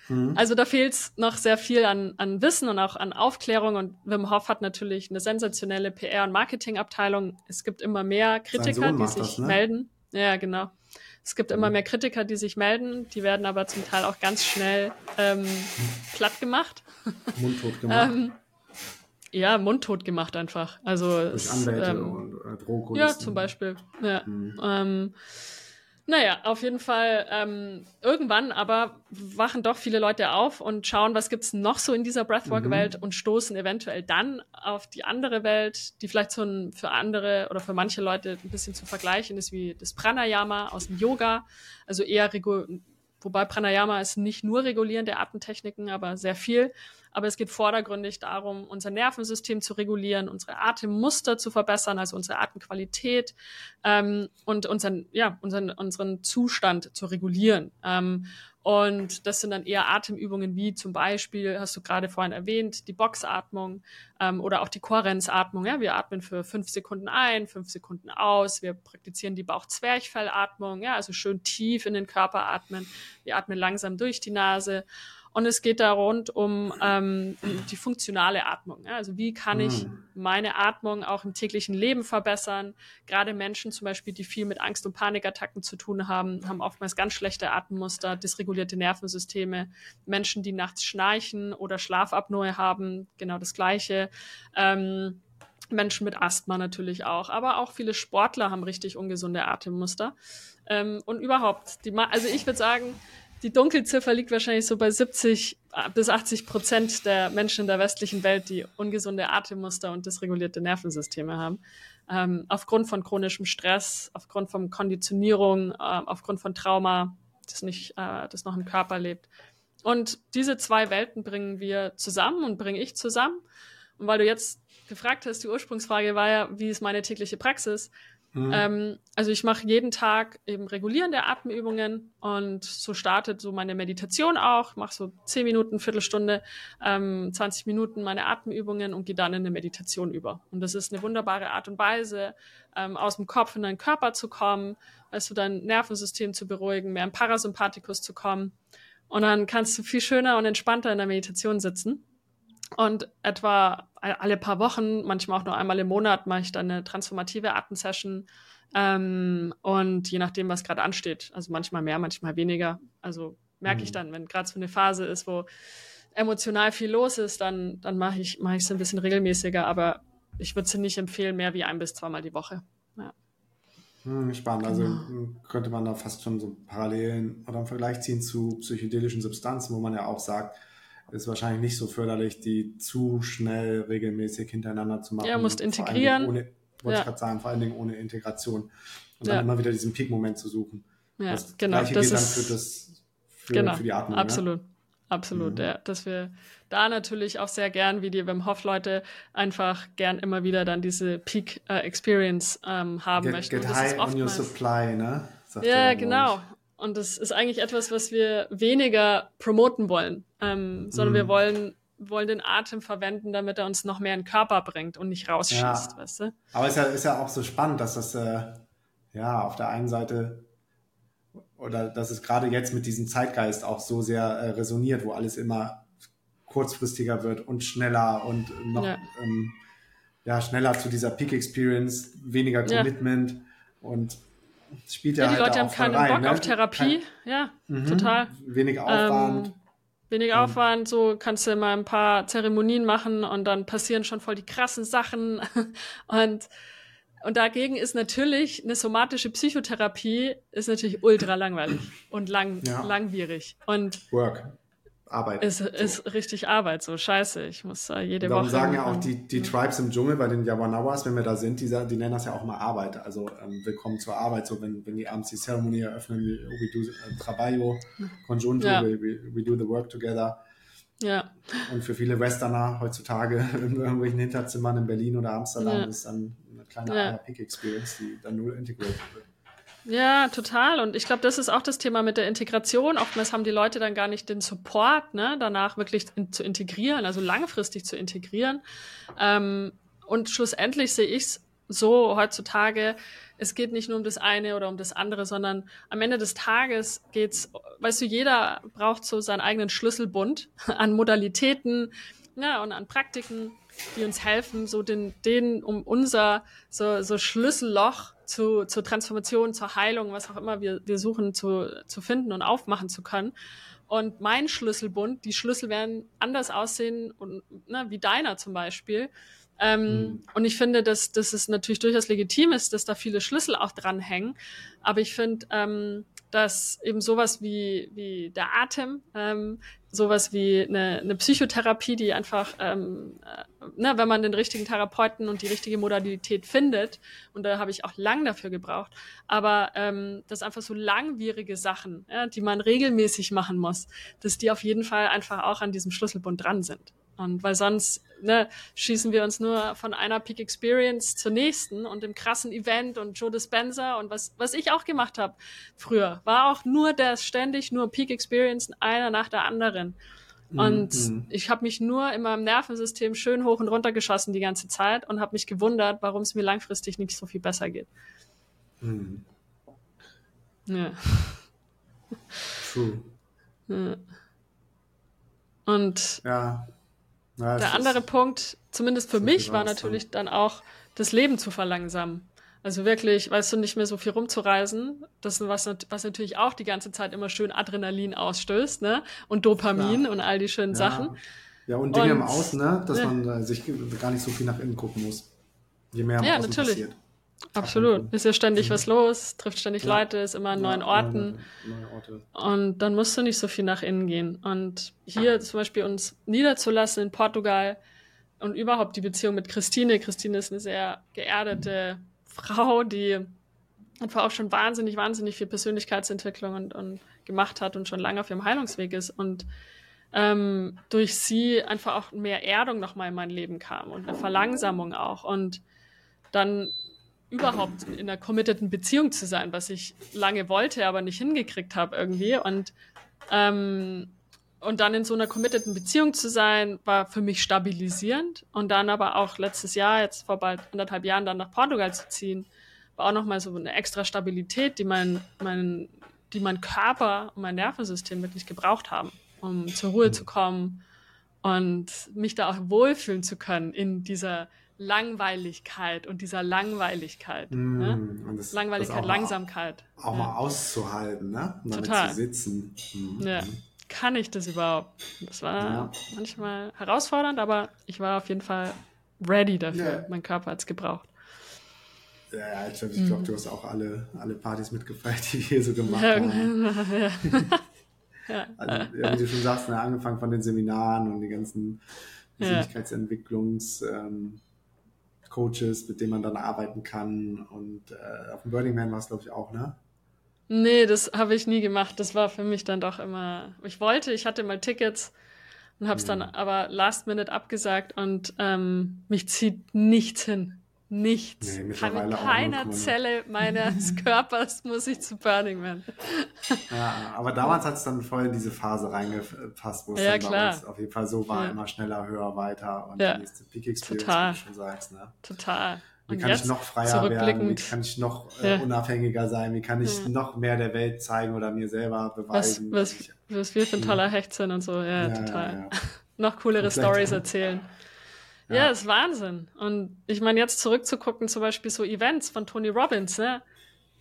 Mhm. Also da fehlt es noch sehr viel an, an Wissen und auch an Aufklärung. Und Wim Hof hat natürlich eine sensationelle PR- und Marketingabteilung. Es gibt immer mehr Kritiker, die sich das, ne? melden. Ja, genau. Es gibt immer mhm. mehr Kritiker, die sich melden. Die werden aber zum Teil auch ganz schnell ähm, platt gemacht. Mundtot gemacht. ähm, ja, mundtot gemacht einfach. Also Durch Anwälte ähm, und äh, Drohkulisten. Ja, zum Beispiel. Ja. Mhm. Ähm, naja, auf jeden Fall. Ähm, irgendwann aber wachen doch viele Leute auf und schauen, was gibt's noch so in dieser Breathwork-Welt mhm. und stoßen eventuell dann auf die andere Welt, die vielleicht so ein, für andere oder für manche Leute ein bisschen zu vergleichen ist wie das Pranayama aus dem Yoga. Also eher, wobei Pranayama ist nicht nur regulierende Atemtechniken, aber sehr viel. Aber es geht vordergründig darum, unser Nervensystem zu regulieren, unsere Atemmuster zu verbessern, also unsere Atemqualität ähm, und unseren, ja, unseren, unseren Zustand zu regulieren. Ähm, und das sind dann eher Atemübungen wie zum Beispiel, hast du gerade vorhin erwähnt, die Boxatmung ähm, oder auch die Kohärenzatmung. Ja? Wir atmen für fünf Sekunden ein, fünf Sekunden aus. Wir praktizieren die Bauchzwerchfellatmung, ja? also schön tief in den Körper atmen. Wir atmen langsam durch die Nase. Und es geht da rund um, ähm, die funktionale Atmung. Ja? Also wie kann ich mhm. meine Atmung auch im täglichen Leben verbessern? Gerade Menschen zum Beispiel, die viel mit Angst- und Panikattacken zu tun haben, haben oftmals ganz schlechte Atemmuster, dysregulierte Nervensysteme. Menschen, die nachts schnarchen oder Schlafapnoe haben, genau das Gleiche. Ähm, Menschen mit Asthma natürlich auch, aber auch viele Sportler haben richtig ungesunde Atemmuster. Ähm, und überhaupt, die, also ich würde sagen, die Dunkelziffer liegt wahrscheinlich so bei 70 bis 80 Prozent der Menschen in der westlichen Welt, die ungesunde Atemmuster und dysregulierte Nervensysteme haben. Ähm, aufgrund von chronischem Stress, aufgrund von Konditionierung, äh, aufgrund von Trauma, das nicht, äh, das noch im Körper lebt. Und diese zwei Welten bringen wir zusammen und bringe ich zusammen. Und weil du jetzt gefragt hast, die Ursprungsfrage war ja, wie ist meine tägliche Praxis? Mhm. Ähm, also ich mache jeden Tag eben regulierende Atemübungen und so startet so meine Meditation auch. Mache so zehn Minuten, Viertelstunde, ähm, 20 Minuten meine Atemübungen und gehe dann in eine Meditation über. Und das ist eine wunderbare Art und Weise, ähm, aus dem Kopf in deinen Körper zu kommen, also dein Nervensystem zu beruhigen, mehr im Parasympathikus zu kommen. Und dann kannst du viel schöner und entspannter in der Meditation sitzen. Und etwa alle paar Wochen, manchmal auch nur einmal im Monat, mache ich dann eine transformative Atemsession. Ähm, und je nachdem, was gerade ansteht, also manchmal mehr, manchmal weniger. Also merke mhm. ich dann, wenn gerade so eine Phase ist, wo emotional viel los ist, dann, dann mache ich es ein bisschen regelmäßiger. Aber ich würde es nicht empfehlen, mehr wie ein bis zweimal die Woche. Ja. Hm, spannend. Also genau. Könnte man da fast schon so Parallelen oder einen Vergleich ziehen zu psychedelischen Substanzen, wo man ja auch sagt, ist wahrscheinlich nicht so förderlich, die zu schnell regelmäßig hintereinander zu machen. Ja, musst integrieren. Ohne, wollte ja. ich gerade sagen, vor allen Dingen ohne Integration. Und dann ja. immer wieder diesen Peak-Moment zu suchen. Ja, das genau. Gleiche das ist, dann für, das, für, genau, für die Atmung. Absolut. Ja? Absolut, mhm. ja. Dass wir da natürlich auch sehr gern, wie die Wim Hof Leute, einfach gern immer wieder dann diese Peak uh, Experience ähm, haben get, möchten. Get high on your supply, ne? Sagt ja, genau. Und das ist eigentlich etwas, was wir weniger promoten wollen, ähm, sondern mm. wir mhm. wollen, wollen den Atem verwenden, damit er uns noch mehr in den Körper bringt und nicht rausschießt, ja. weißt du? Aber es ist ja, ist ja auch so spannend, dass das äh, ja auf der einen Seite oder dass es gerade jetzt mit diesem Zeitgeist auch so sehr äh, resoniert, wo alles immer kurzfristiger wird und schneller und noch ja. Ähm, ja schneller zu dieser Peak Experience, weniger Commitment ja. Spielt ja, ja die halt Leute haben keinen rein, Bock ne? auf Therapie. Kein, ja, mhm, total. Wenig Aufwand. Ähm, wenig ähm. Aufwand, so kannst du mal ein paar Zeremonien machen und dann passieren schon voll die krassen Sachen. und, und dagegen ist natürlich eine somatische Psychotherapie ist natürlich ultra langweilig und lang, ja. langwierig. Und Work. Arbeit. Ist, so. ist richtig Arbeit, so scheiße. Ich muss äh, jede Darum Woche. sagen ja auch die, die Tribes im Dschungel bei den Yawanawas, wenn wir da sind, die, die nennen das ja auch mal Arbeit. Also ähm, willkommen zur Arbeit. So wenn, wenn die abends die Zeremonie eröffnen, we do äh, trabajo, conjunto, ja. we, we, do the work together. Ja. Und für viele Westerner heutzutage in irgendwelchen Hinterzimmern in Berlin oder Amsterdam ja. ist dann eine kleine ja. Peak Experience, die dann null integriert wird. Ja, total. Und ich glaube, das ist auch das Thema mit der Integration. Oftmals haben die Leute dann gar nicht den Support, ne, danach wirklich in, zu integrieren, also langfristig zu integrieren. Ähm, und schlussendlich sehe ich es so heutzutage, es geht nicht nur um das eine oder um das andere, sondern am Ende des Tages geht's, weißt du, jeder braucht so seinen eigenen Schlüsselbund an Modalitäten ja, und an Praktiken, die uns helfen, so den, den um unser so, so Schlüsselloch zu, zur Transformation, zur Heilung, was auch immer wir, wir suchen zu, zu finden und aufmachen zu können. Und mein Schlüsselbund, die Schlüssel werden anders aussehen und, ne, wie deiner zum Beispiel. Ähm, mhm. Und ich finde, dass, dass es natürlich durchaus legitim ist, dass da viele Schlüssel auch dranhängen. Aber ich finde, ähm, dass eben sowas wie, wie der Atem, ähm, sowas wie eine, eine Psychotherapie, die einfach, ähm, äh, ne, wenn man den richtigen Therapeuten und die richtige Modalität findet, und da habe ich auch lang dafür gebraucht, aber ähm, dass einfach so langwierige Sachen, ja, die man regelmäßig machen muss, dass die auf jeden Fall einfach auch an diesem Schlüsselbund dran sind. Und weil sonst ne, schießen wir uns nur von einer Peak Experience zur nächsten und dem krassen Event und Joe Dispenza und was, was ich auch gemacht habe früher, war auch nur das ständig nur Peak Experience einer nach der anderen. Und mhm. ich habe mich nur in meinem Nervensystem schön hoch und runter geschossen die ganze Zeit und habe mich gewundert, warum es mir langfristig nicht so viel besser geht. Mhm. Ja. True. Ja. Und ja. Ja, der andere Punkt, zumindest für mich, war natürlich dann auch, das Leben zu verlangsamen. Also wirklich, weißt du, nicht mehr so viel rumzureisen. Das ist was, was natürlich auch die ganze Zeit immer schön Adrenalin ausstößt, ne? Und Dopamin ja. und all die schönen ja. Sachen. Ja, und Dinge und, im Außen, ne? Dass ne. man äh, sich gar nicht so viel nach innen gucken muss. Je mehr im ja, Außen natürlich. passiert. Absolut. Ist ja ständig mhm. was los, trifft ständig ja. Leute, ist immer an neuen Orten. Neue Orte. Und dann musst du nicht so viel nach innen gehen. Und hier zum Beispiel uns niederzulassen in Portugal und überhaupt die Beziehung mit Christine. Christine ist eine sehr geerdete Frau, die einfach auch schon wahnsinnig, wahnsinnig viel Persönlichkeitsentwicklung und, und gemacht hat und schon lange auf ihrem Heilungsweg ist. Und ähm, durch sie einfach auch mehr Erdung nochmal in mein Leben kam und eine Verlangsamung auch. Und dann überhaupt in einer committeden Beziehung zu sein, was ich lange wollte, aber nicht hingekriegt habe irgendwie. Und, ähm, und dann in so einer committeden Beziehung zu sein, war für mich stabilisierend. Und dann aber auch letztes Jahr, jetzt vor bald anderthalb Jahren, dann nach Portugal zu ziehen, war auch nochmal so eine extra Stabilität, die mein, mein, die mein Körper und mein Nervensystem wirklich gebraucht haben, um zur Ruhe zu kommen und mich da auch wohlfühlen zu können in dieser Langweiligkeit und dieser Langweiligkeit. Mm, ne? das, Langweiligkeit, das Langsamkeit. Auch, auch ja. mal auszuhalten, ne? Und damit Total. zu sitzen. Mm. Ja. Kann ich das überhaupt? Das war ja. manchmal herausfordernd, aber ich war auf jeden Fall ready dafür. Mein Körper hat es gebraucht. Ja, ich glaube, mhm. du hast auch alle, alle Partys mitgefeiert, die wir hier so gemacht haben. ja. also, wie du schon sagst, ne, angefangen von den Seminaren und die ganzen Persönlichkeitsentwicklungs- ähm, Coaches, mit denen man dann arbeiten kann. Und äh, auf dem Burning Man war es, glaube ich, auch, ne? Nee, das habe ich nie gemacht. Das war für mich dann doch immer. Ich wollte, ich hatte mal Tickets und habe es mhm. dann aber last minute abgesagt und ähm, mich zieht nichts hin. Nichts. Nee, Kann mit keiner Zelle meines Körpers muss ich zu Burning Man. ja, aber damals hat es dann voll in diese Phase reingepasst, wo es ja, dann klar. auf jeden Fall so war, ja. immer schneller, höher, weiter und ja. die nächste Peak Experience, Total. wie du schon sagst. Ne? Total. Wie kann ich noch freier werden? Wie kann ich noch äh, unabhängiger sein? Wie kann ich noch mehr der Welt zeigen oder mir selber beweisen? Was, was, was wir für ein toller Hecht sind und so. Ja, total. noch coolere Stories erzählen. Ja, ja ist Wahnsinn. Und ich meine, jetzt zurückzugucken, zum Beispiel so Events von Tony Robbins, ne?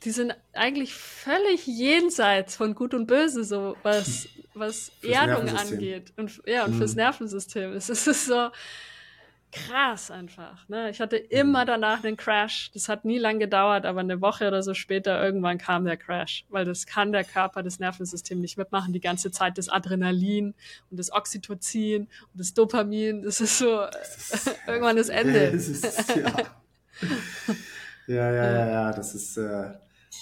Die sind eigentlich völlig jenseits von Gut und Böse, so was, was Erdung angeht. Und ja, und mhm. fürs Nervensystem. Es ist so, krass einfach. Ne? Ich hatte immer danach einen Crash. Das hat nie lang gedauert, aber eine Woche oder so später irgendwann kam der Crash, weil das kann der Körper, das Nervensystem nicht mitmachen. Die ganze Zeit das Adrenalin und das Oxytocin und das Dopamin. Das ist so das ist, irgendwann das Ende. Das ist, ja. ja, ja, ja, ja. Das ist äh,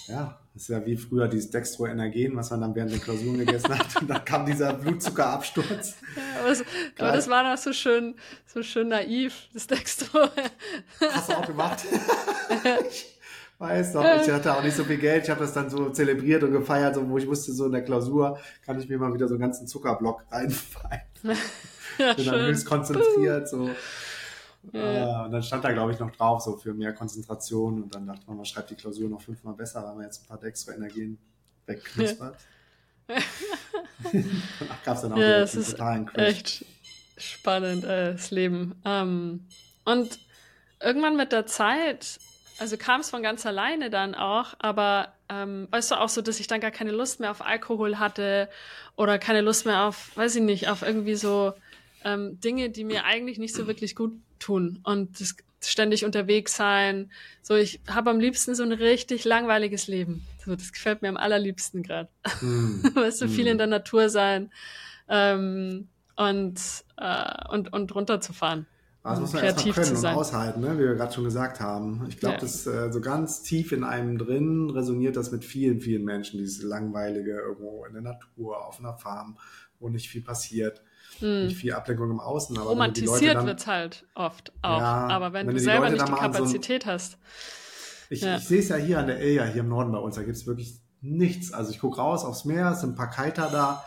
ja das ist ja wie früher dieses Dextroenergen, was man dann während der Klausuren gegessen hat. Und dann kam dieser Blutzuckerabsturz. Ja, aber, das, aber das war noch so schön, so schön naiv, das Dextro. Hast du auch gemacht? ich weiß doch, ich hatte auch nicht so viel Geld. Ich habe das dann so zelebriert und gefeiert, so, wo ich wusste, so in der Klausur kann ich mir mal wieder so einen ganzen Zuckerblock reinfallen. Ja, Bin schön. dann höchst konzentriert, so. Ja. Äh, und dann stand da, glaube ich, noch drauf, so für mehr Konzentration. Und dann dachte man, man schreibt die Klausur noch fünfmal besser, weil man jetzt ein paar extra Energien wegknuspert. Ja. Danach gab es dann auch ja, wieder totalen Crash. Echt spannend, äh, das Leben. Ähm, und irgendwann mit der Zeit, also kam es von ganz alleine dann auch, aber ähm, weißt du auch so, dass ich dann gar keine Lust mehr auf Alkohol hatte oder keine Lust mehr auf, weiß ich nicht, auf irgendwie so ähm, Dinge, die mir eigentlich nicht so wirklich gut tun und das ständig unterwegs sein. So, ich habe am liebsten so ein richtig langweiliges Leben. So, das gefällt mir am allerliebsten gerade. Mm. weißt du, viel in hm. der Natur sein ähm, und, äh, und, und runterzufahren. Das muss man erstmal können und aushalten, ne? wie wir gerade schon gesagt haben. Ich glaube, ja. das äh, so ganz tief in einem drin resoniert das mit vielen, vielen Menschen, dieses langweilige irgendwo in der Natur, auf einer Farm, wo nicht viel passiert. Hm. Nicht viel Ablenkung im Außen. Aber Romantisiert wird es halt oft auch. Ja, aber wenn, wenn du selber nicht die Kapazität so ein, hast. Ich, ja. ich sehe es ja hier an der Ilja, hier im Norden bei uns, da gibt es wirklich nichts. Also ich gucke raus aufs Meer, es sind ein paar Kiter da,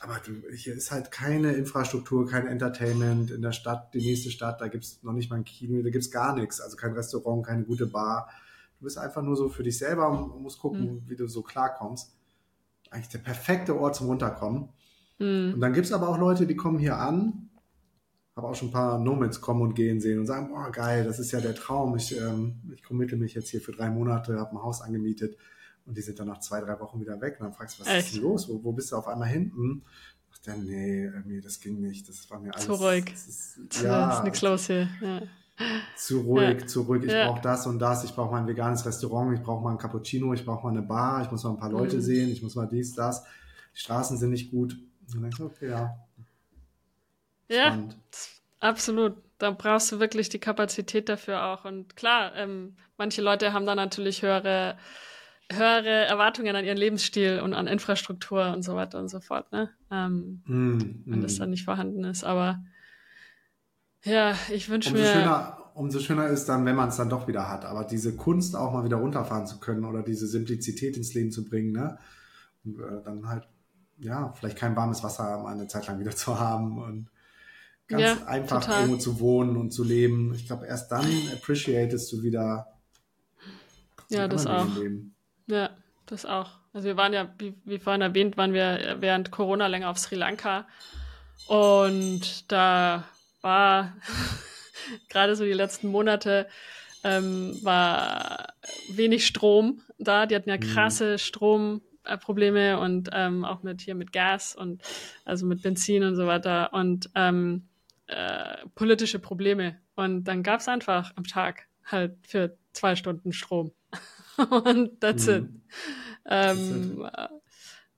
aber du, hier ist halt keine Infrastruktur, kein Entertainment in der Stadt, die nächste Stadt, da gibt es noch nicht mal ein Kino, da gibt es gar nichts. Also kein Restaurant, keine gute Bar. Du bist einfach nur so für dich selber und musst gucken, mhm. wie du so klarkommst. Eigentlich der perfekte Ort zum Runterkommen. Mhm. Und dann gibt es aber auch Leute, die kommen hier an, habe auch schon ein paar Nomads kommen und gehen sehen und sagen, boah, geil, das ist ja der Traum. Ich, ähm, ich committe mich jetzt hier für drei Monate, habe ein Haus angemietet und die sind dann nach zwei, drei Wochen wieder weg. Und dann fragst du, was Echt? ist denn los? Wo, wo bist du auf einmal hinten? Ach, dann, nee, irgendwie, das ging nicht. Das war mir alles. Zu ruhig. Das ist, ja, ist nichts los hier. Ja. Zu ruhig, ja. zu ruhig. Ich ja. brauche das und das. Ich brauche mal ein veganes Restaurant. Ich brauche mal ein Cappuccino. Ich brauche mal eine Bar. Ich muss mal ein paar Leute mhm. sehen. Ich muss mal dies, das. Die Straßen sind nicht gut. Und dann denkst du, okay, ja. Ja, absolut. Da brauchst du wirklich die Kapazität dafür auch. Und klar, ähm, manche Leute haben da natürlich höhere höhere Erwartungen an ihren Lebensstil und an Infrastruktur und so weiter und so fort, ne? Ähm, mm, wenn das mm. dann nicht vorhanden ist. Aber ja, ich wünsche mir. Schöner, umso schöner ist dann, wenn man es dann doch wieder hat. Aber diese Kunst auch mal wieder runterfahren zu können oder diese Simplizität ins Leben zu bringen, ne? Und äh, dann halt, ja, vielleicht kein warmes Wasser mal eine Zeit lang wieder zu haben und ganz ja, einfach total. irgendwo zu wohnen und zu leben. Ich glaube, erst dann appreciatest du wieder. Ja, das auch. Leben. Ja, das auch. Also wir waren ja, wie, wie vorhin erwähnt, waren wir während Corona länger auf Sri Lanka und da war gerade so die letzten Monate ähm, war wenig Strom da. Die hatten ja mhm. krasse Stromprobleme und ähm, auch mit hier mit Gas und also mit Benzin und so weiter und ähm, äh, politische Probleme. Und dann gab es einfach am Tag halt für zwei Stunden Strom. und that's mhm. it. Ähm,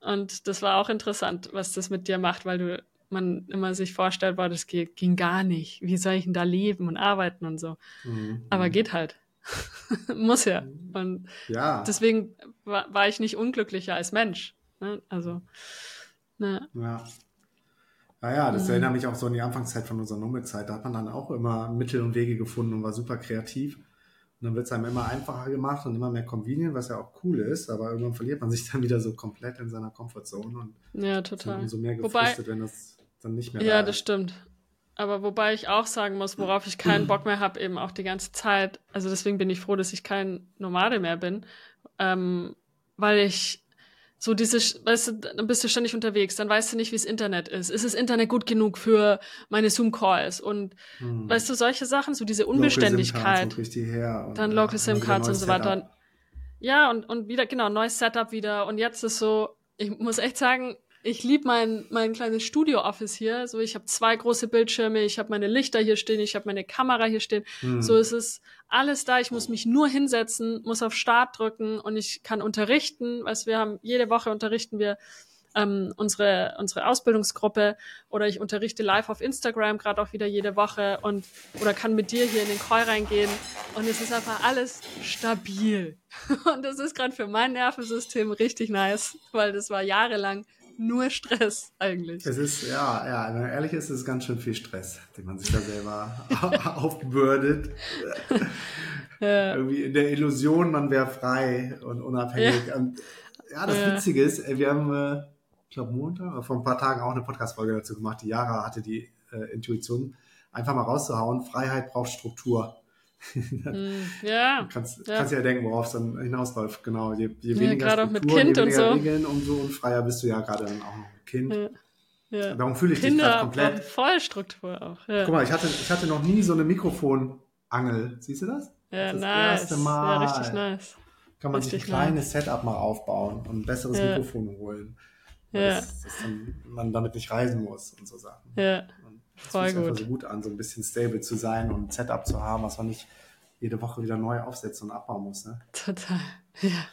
und das war auch interessant, was das mit dir macht, weil du man immer sich vorstellt, boah, das geht, ging gar nicht. Wie soll ich denn da leben und arbeiten und so? Mhm. Aber geht halt. Muss ja. Und ja. deswegen war, war, ich nicht unglücklicher als Mensch. Ne? Also, ne. Ja. Naja, das mhm. erinnert mich auch so an die Anfangszeit von unserer Nummer-Zeit. Da hat man dann auch immer Mittel und Wege gefunden und war super kreativ. Und dann wird es einem immer einfacher gemacht und immer mehr convenient, was ja auch cool ist, aber irgendwann verliert man sich dann wieder so komplett in seiner Comfortzone und ja, total. umso mehr gefrustet, wobei, wenn das dann nicht mehr Ja, das ist. stimmt. Aber wobei ich auch sagen muss, worauf ich keinen Bock mehr habe, eben auch die ganze Zeit, also deswegen bin ich froh, dass ich kein Nomade mehr bin, ähm, weil ich so diese, weißt du, dann bist du ständig unterwegs, dann weißt du nicht, wie das Internet ist. Ist das Internet gut genug für meine Zoom-Calls? Und hm. weißt du, solche Sachen, so diese Unbeständigkeit. Her dann Local SIM-Cards und so weiter. Ja, und, und wieder, genau, neues Setup wieder. Und jetzt ist so, ich muss echt sagen, ich liebe mein, mein kleines Studio-Office hier. So, ich habe zwei große Bildschirme, ich habe meine Lichter hier stehen, ich habe meine Kamera hier stehen. Hm. So ist es alles da. Ich muss mich nur hinsetzen, muss auf Start drücken und ich kann unterrichten. Was wir haben, jede Woche unterrichten wir ähm, unsere, unsere Ausbildungsgruppe oder ich unterrichte live auf Instagram, gerade auch wieder jede Woche und oder kann mit dir hier in den Call reingehen und es ist einfach alles stabil. Und das ist gerade für mein Nervensystem richtig nice, weil das war jahrelang nur Stress eigentlich. Es ist, ja, ja, wenn man ehrlich ist, ist es ganz schön viel Stress, den man sich da selber aufbürdet. Ja. Irgendwie in der Illusion, man wäre frei und unabhängig. Ja, und, ja das ja. Witzige ist, wir haben, äh, ich glaube, Montag, vor ein paar Tagen auch eine Podcast-Folge dazu gemacht. Die Jara hatte die äh, Intuition, einfach mal rauszuhauen, Freiheit braucht Struktur. Hm, ja. kannst, ja. kannst ja denken, worauf es dann hinausläuft. Genau. Je, je weniger ja, Struktur, je weniger so. Regeln, umso unfreier bist du ja gerade dann auch noch ein Kind. Ja. Ja. Darum fühle ich Kinder dich gerade komplett. Voll Struktur auch. Ja. Guck mal, ich hatte, ich hatte noch nie so eine Mikrofonangel. Siehst du das? Ja, das, nice. erste Mal. Ja, richtig nice. Kann man richtig sich ein kleines nice. Setup mal aufbauen und ein besseres ja. Mikrofon holen. Ja. Dass, dass man damit nicht reisen muss und so Sachen. Ja. Das Voll gut. so gut an, so ein bisschen stable zu sein und ein Setup zu haben, was man nicht jede Woche wieder neu aufsetzen und abbauen muss. Ne? Total, ja.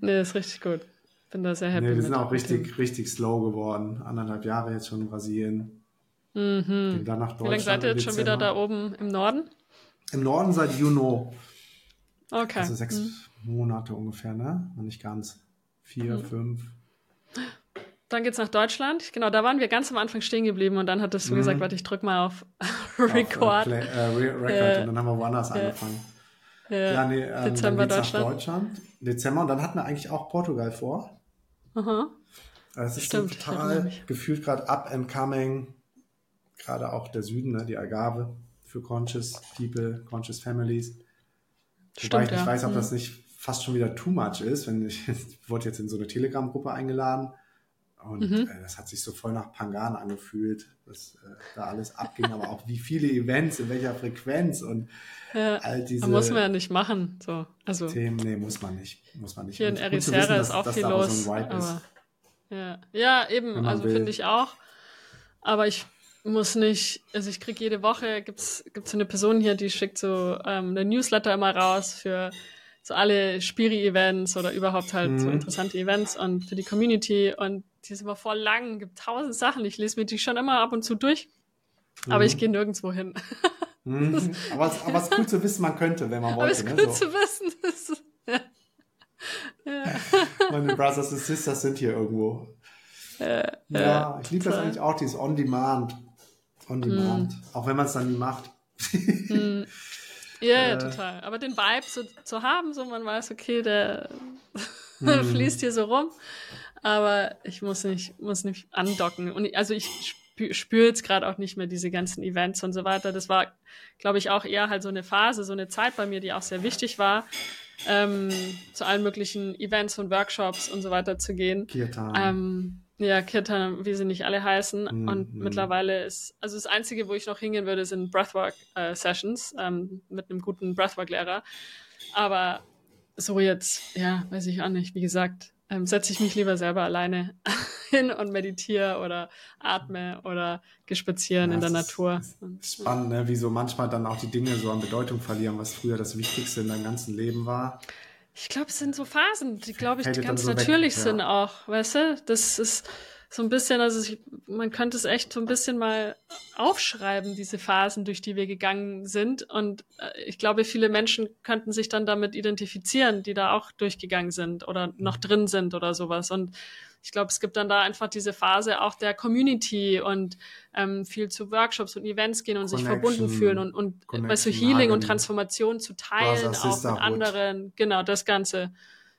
nee, ist richtig gut. Bin da sehr happy. Nee, wir sind auch richtig, richtig slow geworden. Anderthalb Jahre jetzt schon in Brasilien. Mhm. Dann nach Wie lange seid ihr jetzt schon wieder da oben im Norden? Im Norden seit Juni. Okay. Also sechs mhm. Monate ungefähr, ne? Nicht ganz. Vier, mhm. fünf. Dann geht's nach Deutschland. Genau, da waren wir ganz am Anfang stehen geblieben und dann hattest du mhm. gesagt, warte, ich drück mal auf Record. Auf, äh, äh, Record äh, und dann haben wir woanders äh, angefangen. Ja, ja nee, ähm, Dezember dann Deutschland. Nach Deutschland. Dezember und dann hatten wir eigentlich auch Portugal vor. Aha. Also es ist Stimmt, so total gefühlt gerade up and coming. Gerade auch der Süden, ne, die Agave für Conscious People, Conscious Families. Stimmt, Wobei ich nicht ja. weiß, ob mhm. das nicht fast schon wieder too much ist, wenn ich, ich wurde jetzt in so eine Telegram-Gruppe eingeladen und mhm. äh, das hat sich so voll nach Pangan angefühlt, was äh, da alles abging, aber auch wie viele Events, in welcher Frequenz und ja, all diese. Muss man ja nicht machen. So. Also, Themen, nee, muss man nicht. Muss man nicht. Hier in Ericeira ist auch viel los. So aber, ja. ja, eben, also finde ich auch. Aber ich muss nicht, also ich kriege jede Woche, gibt's gibt's so eine Person hier, die schickt so ähm, eine Newsletter immer raus für so alle Spiri-Events oder überhaupt halt mhm. so interessante Events und für die Community und die ist immer voll lang, gibt tausend Sachen. Ich lese mir die schon immer ab und zu durch, mhm. aber ich gehe nirgendwo hin. Mhm. Aber, es, aber es ist gut zu wissen, man könnte, wenn man wollte. Aber es ist ne? gut so. zu wissen. Das, ja. Ja. Meine Brothers und Sisters sind hier irgendwo. Äh, ja, ich liebe das eigentlich auch, dieses On-Demand. On-Demand. Mm. Auch wenn man es dann nie macht. mm. Ja, ja, äh, total. Aber den Vibe so zu haben, so man weiß, okay, der mm. fließt hier so rum. Aber ich muss nicht, muss nicht andocken. Und ich, also ich spüre spür jetzt gerade auch nicht mehr diese ganzen Events und so weiter. Das war, glaube ich, auch eher halt so eine Phase, so eine Zeit bei mir, die auch sehr wichtig war, ähm, zu allen möglichen Events und Workshops und so weiter zu gehen. Kirtan. Ähm, ja, Kirtan, wie sie nicht alle heißen. Mm, und mm. mittlerweile ist, also das Einzige, wo ich noch hingehen würde, sind Breathwork-Sessions äh, ähm, mit einem guten Breathwork-Lehrer. Aber so jetzt, ja, weiß ich auch nicht. Wie gesagt, ähm, setze ich mich lieber selber alleine hin und meditiere oder atme oder gespazieren ja, in der Natur. Spannend, ne? wie so manchmal dann auch die Dinge so an Bedeutung verlieren, was früher das Wichtigste in deinem ganzen Leben war. Ich glaube, es sind so Phasen, die, glaube ich, die ganz so natürlich weg, sind ja. auch, weißt du? Das ist so ein bisschen, also ich, man könnte es echt so ein bisschen mal aufschreiben, diese Phasen, durch die wir gegangen sind. Und äh, ich glaube, viele Menschen könnten sich dann damit identifizieren, die da auch durchgegangen sind oder noch drin sind oder sowas. Und ich glaube, es gibt dann da einfach diese Phase auch der Community und ähm, viel zu Workshops und Events gehen und sich verbunden fühlen und, und weißt du, Healing und Transformation zu teilen, auch mit anderen. Genau, das Ganze,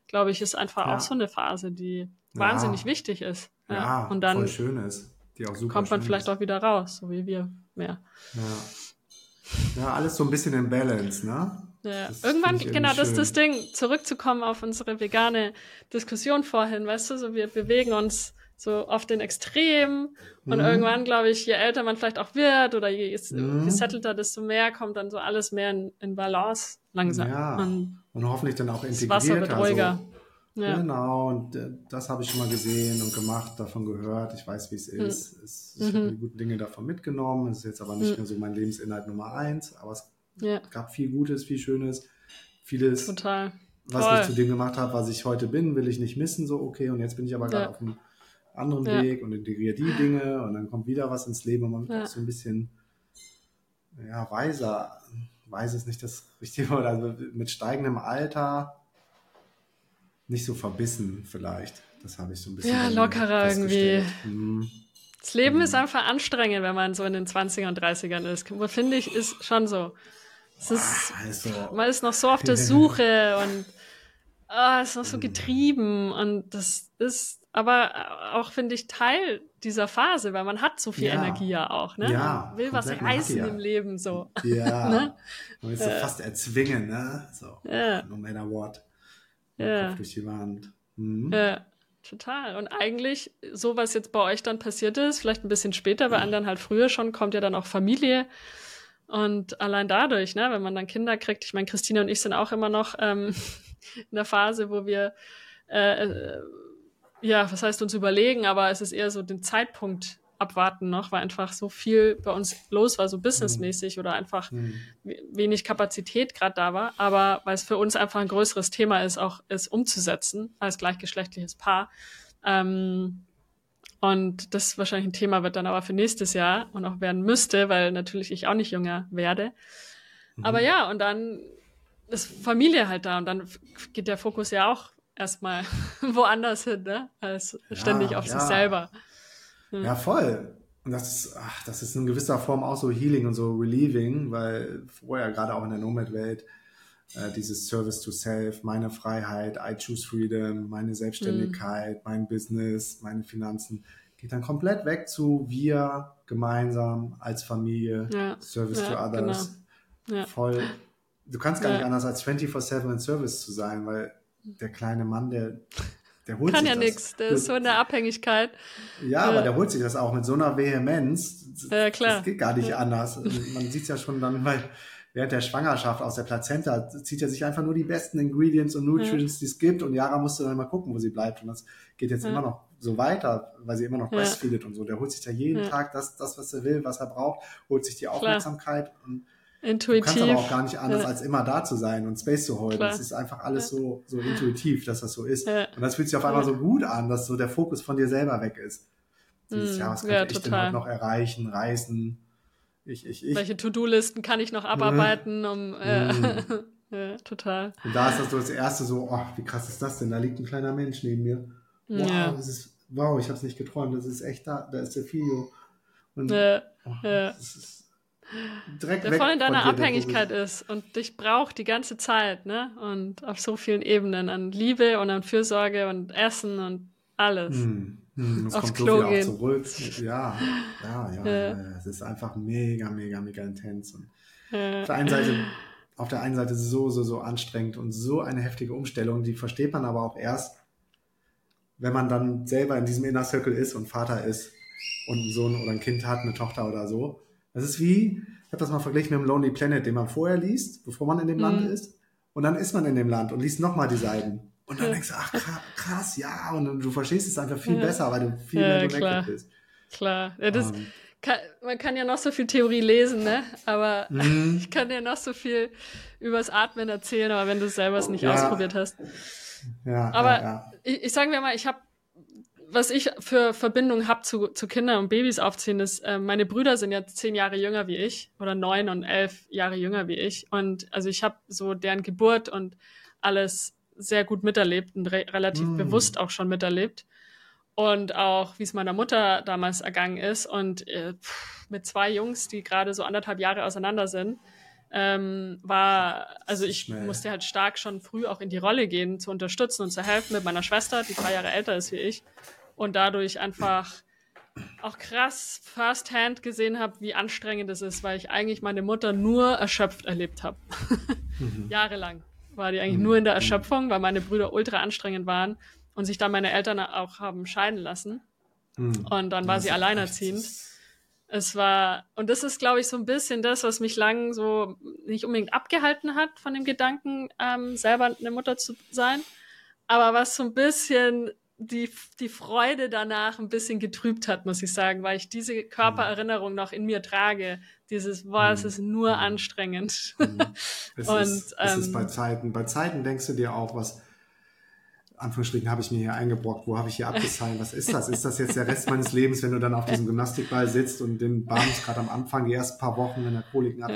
glaube ich, ist einfach ja. auch so eine Phase, die ja. wahnsinnig wichtig ist. Ja, und dann voll schön ist. Die auch super kommt man vielleicht ist. auch wieder raus, so wie wir mehr. Ja. ja, alles so ein bisschen in Balance, ne? Ja. Irgendwann, genau, das ist das Ding, zurückzukommen auf unsere vegane Diskussion vorhin, weißt du, so wir bewegen uns so auf den Extremen und mhm. irgendwann, glaube ich, je älter man vielleicht auch wird oder je mhm. gesettelter, desto mehr kommt dann so alles mehr in, in Balance langsam. Ja. Und, und, hoffentlich dann auch integriert. Das Wasser wird ruhiger. Also, ja. Genau, und äh, das habe ich schon mal gesehen und gemacht, davon gehört. Ich weiß, wie es hm. ist. Mhm. Es, ich mhm. habe die guten Dinge davon mitgenommen. Es ist jetzt aber nicht mhm. mehr so mein Lebensinhalt Nummer eins, aber es ja. gab viel Gutes, viel Schönes, vieles, Total. was Toll. ich zu dem gemacht habe, was ich heute bin, will ich nicht missen, so okay. Und jetzt bin ich aber gerade ja. auf einem anderen. Weg und integriere die Dinge und dann kommt wieder was ins Leben und man wird auch so ein bisschen ja, weiser. Weiß es nicht das richtige Wort. Also mit steigendem Alter nicht so verbissen vielleicht. Das habe ich so ein bisschen. Ja, lockerer irgendwie. Mhm. Das Leben mhm. ist einfach anstrengend, wenn man so in den 20ern und 30ern ist. Finde ich, ist schon so. Es ist, also. Man ist noch so auf der Suche und oh, ist noch so mhm. getrieben und das ist aber auch, finde ich, Teil dieser Phase, weil man hat so viel ja. Energie ja auch, ne? Ja, man will was reißen ja. im Leben, so. Ja, ne? man will es so äh. fast erzwingen, ne? So, ja. no matter what ja. Kopf durch die Wand. Mhm. Ja, total. Und eigentlich, so was jetzt bei euch dann passiert ist, vielleicht ein bisschen später, bei anderen halt früher schon, kommt ja dann auch Familie. Und allein dadurch, ne, wenn man dann Kinder kriegt, ich meine, Christina und ich sind auch immer noch ähm, in der Phase, wo wir äh, äh, ja, was heißt uns überlegen, aber es ist eher so den Zeitpunkt abwarten noch, weil einfach so viel bei uns los war, so businessmäßig oder einfach mhm. wenig Kapazität gerade da war. Aber weil es für uns einfach ein größeres Thema ist, auch es umzusetzen als gleichgeschlechtliches Paar. Ähm, und das wahrscheinlich ein Thema wird dann aber für nächstes Jahr und auch werden müsste, weil natürlich ich auch nicht jünger werde. Mhm. Aber ja, und dann ist Familie halt da und dann geht der Fokus ja auch erstmal woanders hin, ne? Als ständig Ja, auf sich ja. Ja, voll. Und das ist, ach, das ist in gewisser Form auch so Healing und so Relieving, weil vorher gerade auch in der Nomad-Welt äh, dieses Service to Self, meine Freiheit, I choose freedom, meine Selbstständigkeit, mein Business, meine Finanzen, geht dann komplett weg zu wir gemeinsam als Familie, Ja, Service ja, to others. Ja. Voll. Du kannst gar nicht anders als 24-7 in Service zu sein, weil der kleine Mann, der, der holt Kann sich ja nichts. Der ist so in der Abhängigkeit. Ja, Ja. aber der holt sich das auch mit so einer Vehemenz. Ja, klar. Das geht gar nicht Ja. anders. Man sieht es ja schon dann, weil während der Schwangerschaft aus der Plazenta zieht er sich einfach nur die besten Ingredients und Nutrients, die es gibt. Und Yara musste dann mal gucken, wo sie bleibt. Und das geht jetzt Ja. immer noch so weiter, weil sie immer noch Ja. breastfeedet und so. Der holt sich da jeden Ja. Tag das, das, was er will, was er braucht, holt sich die Aufmerksamkeit. Und du Intuitiv. kannst aber auch gar nicht anders, Ja. als immer da zu sein und Space zu holen. Es ist einfach alles so, so intuitiv, dass das so ist. Ja. Und das fühlt sich auf einmal so gut an, dass so der Fokus von dir selber weg ist. Dieses Mm, Jahr, was kann ja, ich denn heute noch erreichen, reisen? Ich, ich, ich. Welche To-Do-Listen kann ich noch abarbeiten, um. Äh, Mhm. ja, total. Und da ist das so das erste so, oh, wie krass ist das denn? Da liegt ein kleiner Mensch neben mir. Wow, Ja. das ist, wow, ich habe es nicht geträumt, das ist echt da, da ist der Filio. Und Ja, oh, ja. das ist direkt der voll in deiner Abhängigkeit ist und dich braucht die ganze Zeit, ne? Und auf so vielen Ebenen an Liebe und an Fürsorge und Essen und alles. Hm, hm, es Aufs kommt so Klo viel auch zurück. Ja, ja, ja. Ja. ja. Es ist einfach mega, mega, mega intens. Und Ja. auf der einen Seite, auf der einen Seite so, so, so anstrengend und so eine heftige Umstellung, die versteht man aber auch erst, wenn man dann selber in diesem Inner Circle ist und Vater ist und einen Sohn oder ein Kind hat, eine Tochter oder so. Das ist wie, ich habe das mal verglichen mit dem Lonely Planet, den man vorher liest, bevor man in dem Mhm. Land ist. Und dann ist man in dem Land und liest nochmal die Seiten. Und dann Ja. denkst du, ach kra- krass, ja, und du verstehst es einfach viel Ja. besser, weil du viel Ja, mehr connected klar. bist. Klar. Das Ähm, kann, man kann ja noch so viel Theorie lesen, ne? Aber mhm. ich kann dir noch so viel übers Atmen erzählen, aber wenn du es selber nicht ausprobiert hast. ja, Aber ich, ich sage mir mal, ich habe, was ich für Verbindungen habe zu, zu Kindern und Babys aufziehen, ist, äh, meine Brüder sind ja zehn Jahre jünger wie ich oder neun und elf Jahre jünger wie ich. Und also ich habe so deren Geburt und alles sehr gut miterlebt und re relativ Mm. bewusst auch schon miterlebt. Und auch, wie es meiner Mutter damals ergangen ist. Und äh, pff, mit zwei Jungs, die gerade so anderthalb Jahre auseinander sind, ähm, war, also ich Schnell. musste halt stark schon früh auch in die Rolle gehen, zu unterstützen und zu helfen mit meiner Schwester, die drei Jahre älter ist wie ich. Und dadurch einfach auch krass firsthand gesehen habe, wie anstrengend es ist, weil ich eigentlich meine Mutter nur erschöpft erlebt habe. Mhm. Jahrelang war die eigentlich Mhm. nur in der Erschöpfung, weil meine Brüder ultra anstrengend waren und sich dann meine Eltern auch haben scheiden lassen. Mhm. Und dann war Das sie alleinerziehend. Es war, und das ist, glaube ich, so ein bisschen das, was mich lang so nicht unbedingt abgehalten hat von dem Gedanken, ähm, selber eine Mutter zu sein, aber was so ein bisschen die, die Freude danach ein bisschen getrübt hat, muss ich sagen, weil ich diese Körpererinnerung noch in mir trage. Dieses, boah, es Mhm. ist nur Mhm. anstrengend. Mhm. Es, Und, ist, es ist ähm, bei Zeiten. Bei Zeiten denkst du dir auch, was, Anführungsstrichen, habe ich mir hier eingebrockt, wo habe ich hier abgezahlt, was ist das? Ist das jetzt der Rest meines Lebens, wenn du dann auf diesem Gymnastikball sitzt und den Bams gerade am Anfang, die ersten paar Wochen, wenn er Koliken hat,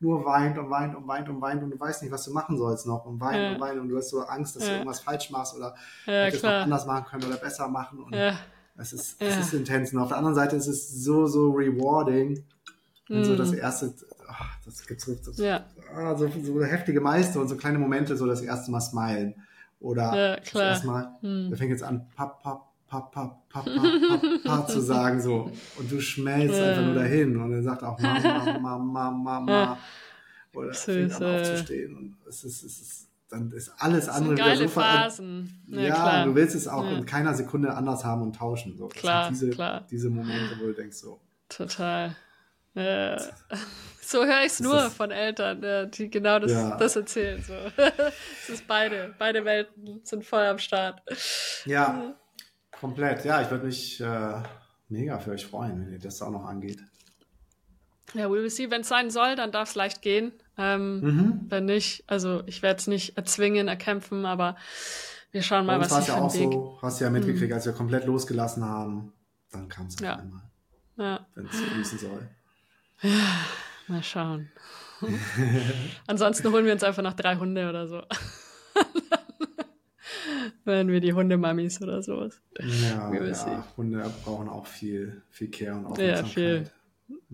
nur weint und weint und weint und weint und du weißt nicht, was du machen sollst noch und weint Ja. und weint und du hast so Angst, dass du irgendwas falsch machst oder ja, hättest noch anders machen können oder besser machen und Ja, es ist, es ist intens. Und auf der anderen Seite ist es so, so rewarding. Und so Mm. das erste, ach, das gibt's so, das, ja, ah, so, so heftige Meister und so kleine Momente, so das erste Mal smilen. Oder Ja, das erste Mal, Hm. der fängt jetzt an, pap, pap, pap, pap, pap, pap, pap, pap zu sagen, so. Und du schmelzt Ja. einfach nur dahin. Und er sagt auch Mama, Mama, Mama. Ja. Oder Süß, fängt an aufzustehen. Und es ist, es ist, dann ist alles Das andere wieder geile so ver- Phasen. Ja, ja, klar. du willst es auch Ja. in keiner Sekunde anders haben und tauschen. So. Klar, diese, klar. diese Momente, wo du denkst so, Total. Äh, so höre ich es nur von Eltern, ja, die genau das, Ja. das erzählen. So. es ist beide, beide Welten sind voll am Start. ja, komplett. Ja, ich würde mich äh, mega für euch freuen, wenn ihr das auch noch angeht. Ja, we will see. Wenn es sein soll, dann darf es leicht gehen. Ähm, Mhm. Wenn nicht, also ich werde es nicht erzwingen, erkämpfen, aber wir schauen mal, was für ja auch Weg. so, hast du ja mitgekriegt, als wir komplett losgelassen haben, dann kam es Ja. einmal, Ja, wenn es fließen soll. mal schauen. Ansonsten holen wir uns einfach noch drei Hunde oder so. Werden wir die Hundemamis oder sowas. Ja, ja. Hunde brauchen auch viel, viel Care und Ja, Aufmerksamkeit. viel.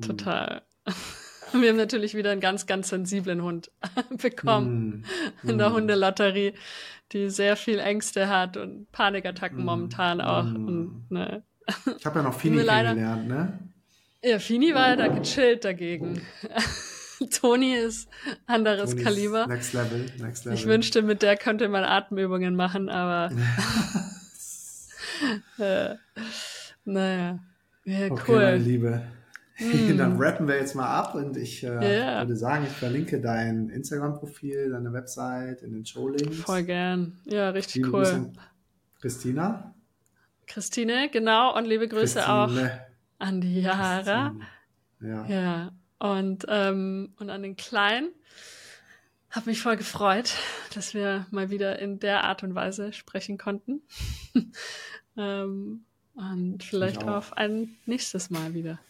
Total. Wir haben natürlich wieder einen ganz, ganz sensiblen Hund bekommen Mm, in der mm. Hundelotterie, die sehr viel Ängste hat und Panikattacken Mm, momentan auch. mm. Und, ne. Ich habe ja noch Fini kennengelernt, ne? Ja, Fini war ja da gechillt dagegen. Toni ist anderes Tonis Kaliber. Next Level, next Level. Ich wünschte, mit der könnte man Atemübungen machen, aber äh, naja. Ja, Okay, meine cool. Liebe. Mm. Dann rappen wir jetzt mal ab und ich äh, Ja. würde sagen, ich verlinke dein Instagram-Profil, deine Website in den Showlinks. Voll gern. Ja, richtig Liebe Grüße cool. an Christina. Christine, genau, und liebe Grüße auch Christine. an die Jara. Ja. Ja, und, ähm, und an den Kleinen. Hab mich voll gefreut, dass wir mal wieder in der Art und Weise sprechen konnten. ähm, und vielleicht auch. auf ein nächstes Mal wieder.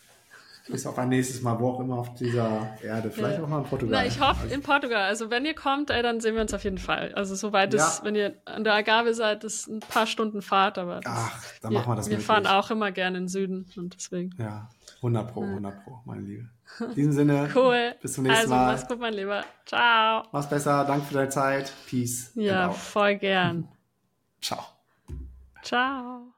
Bis auf ein nächstes Mal, wo auch immer auf dieser Erde. Vielleicht Ja. auch mal in Portugal. Na, ich hoffe Also, in Portugal. Also wenn ihr kommt, ey, dann sehen wir uns auf jeden Fall. Also soweit Ja. es, wenn ihr an der Agave seid, ist ein paar Stunden Fahrt, aber das, Ach, dann machen wir das wir möglich. fahren auch immer gerne in den Süden und deswegen. Ja, 100 Pro, 100 Pro, meine Liebe. In diesem Sinne, Cool. bis zum nächsten also, Mal. mach's gut, mein Lieber. Ciao. Mach's besser, danke für deine Zeit. Peace. Ja, out. voll gern. Ciao. Ciao.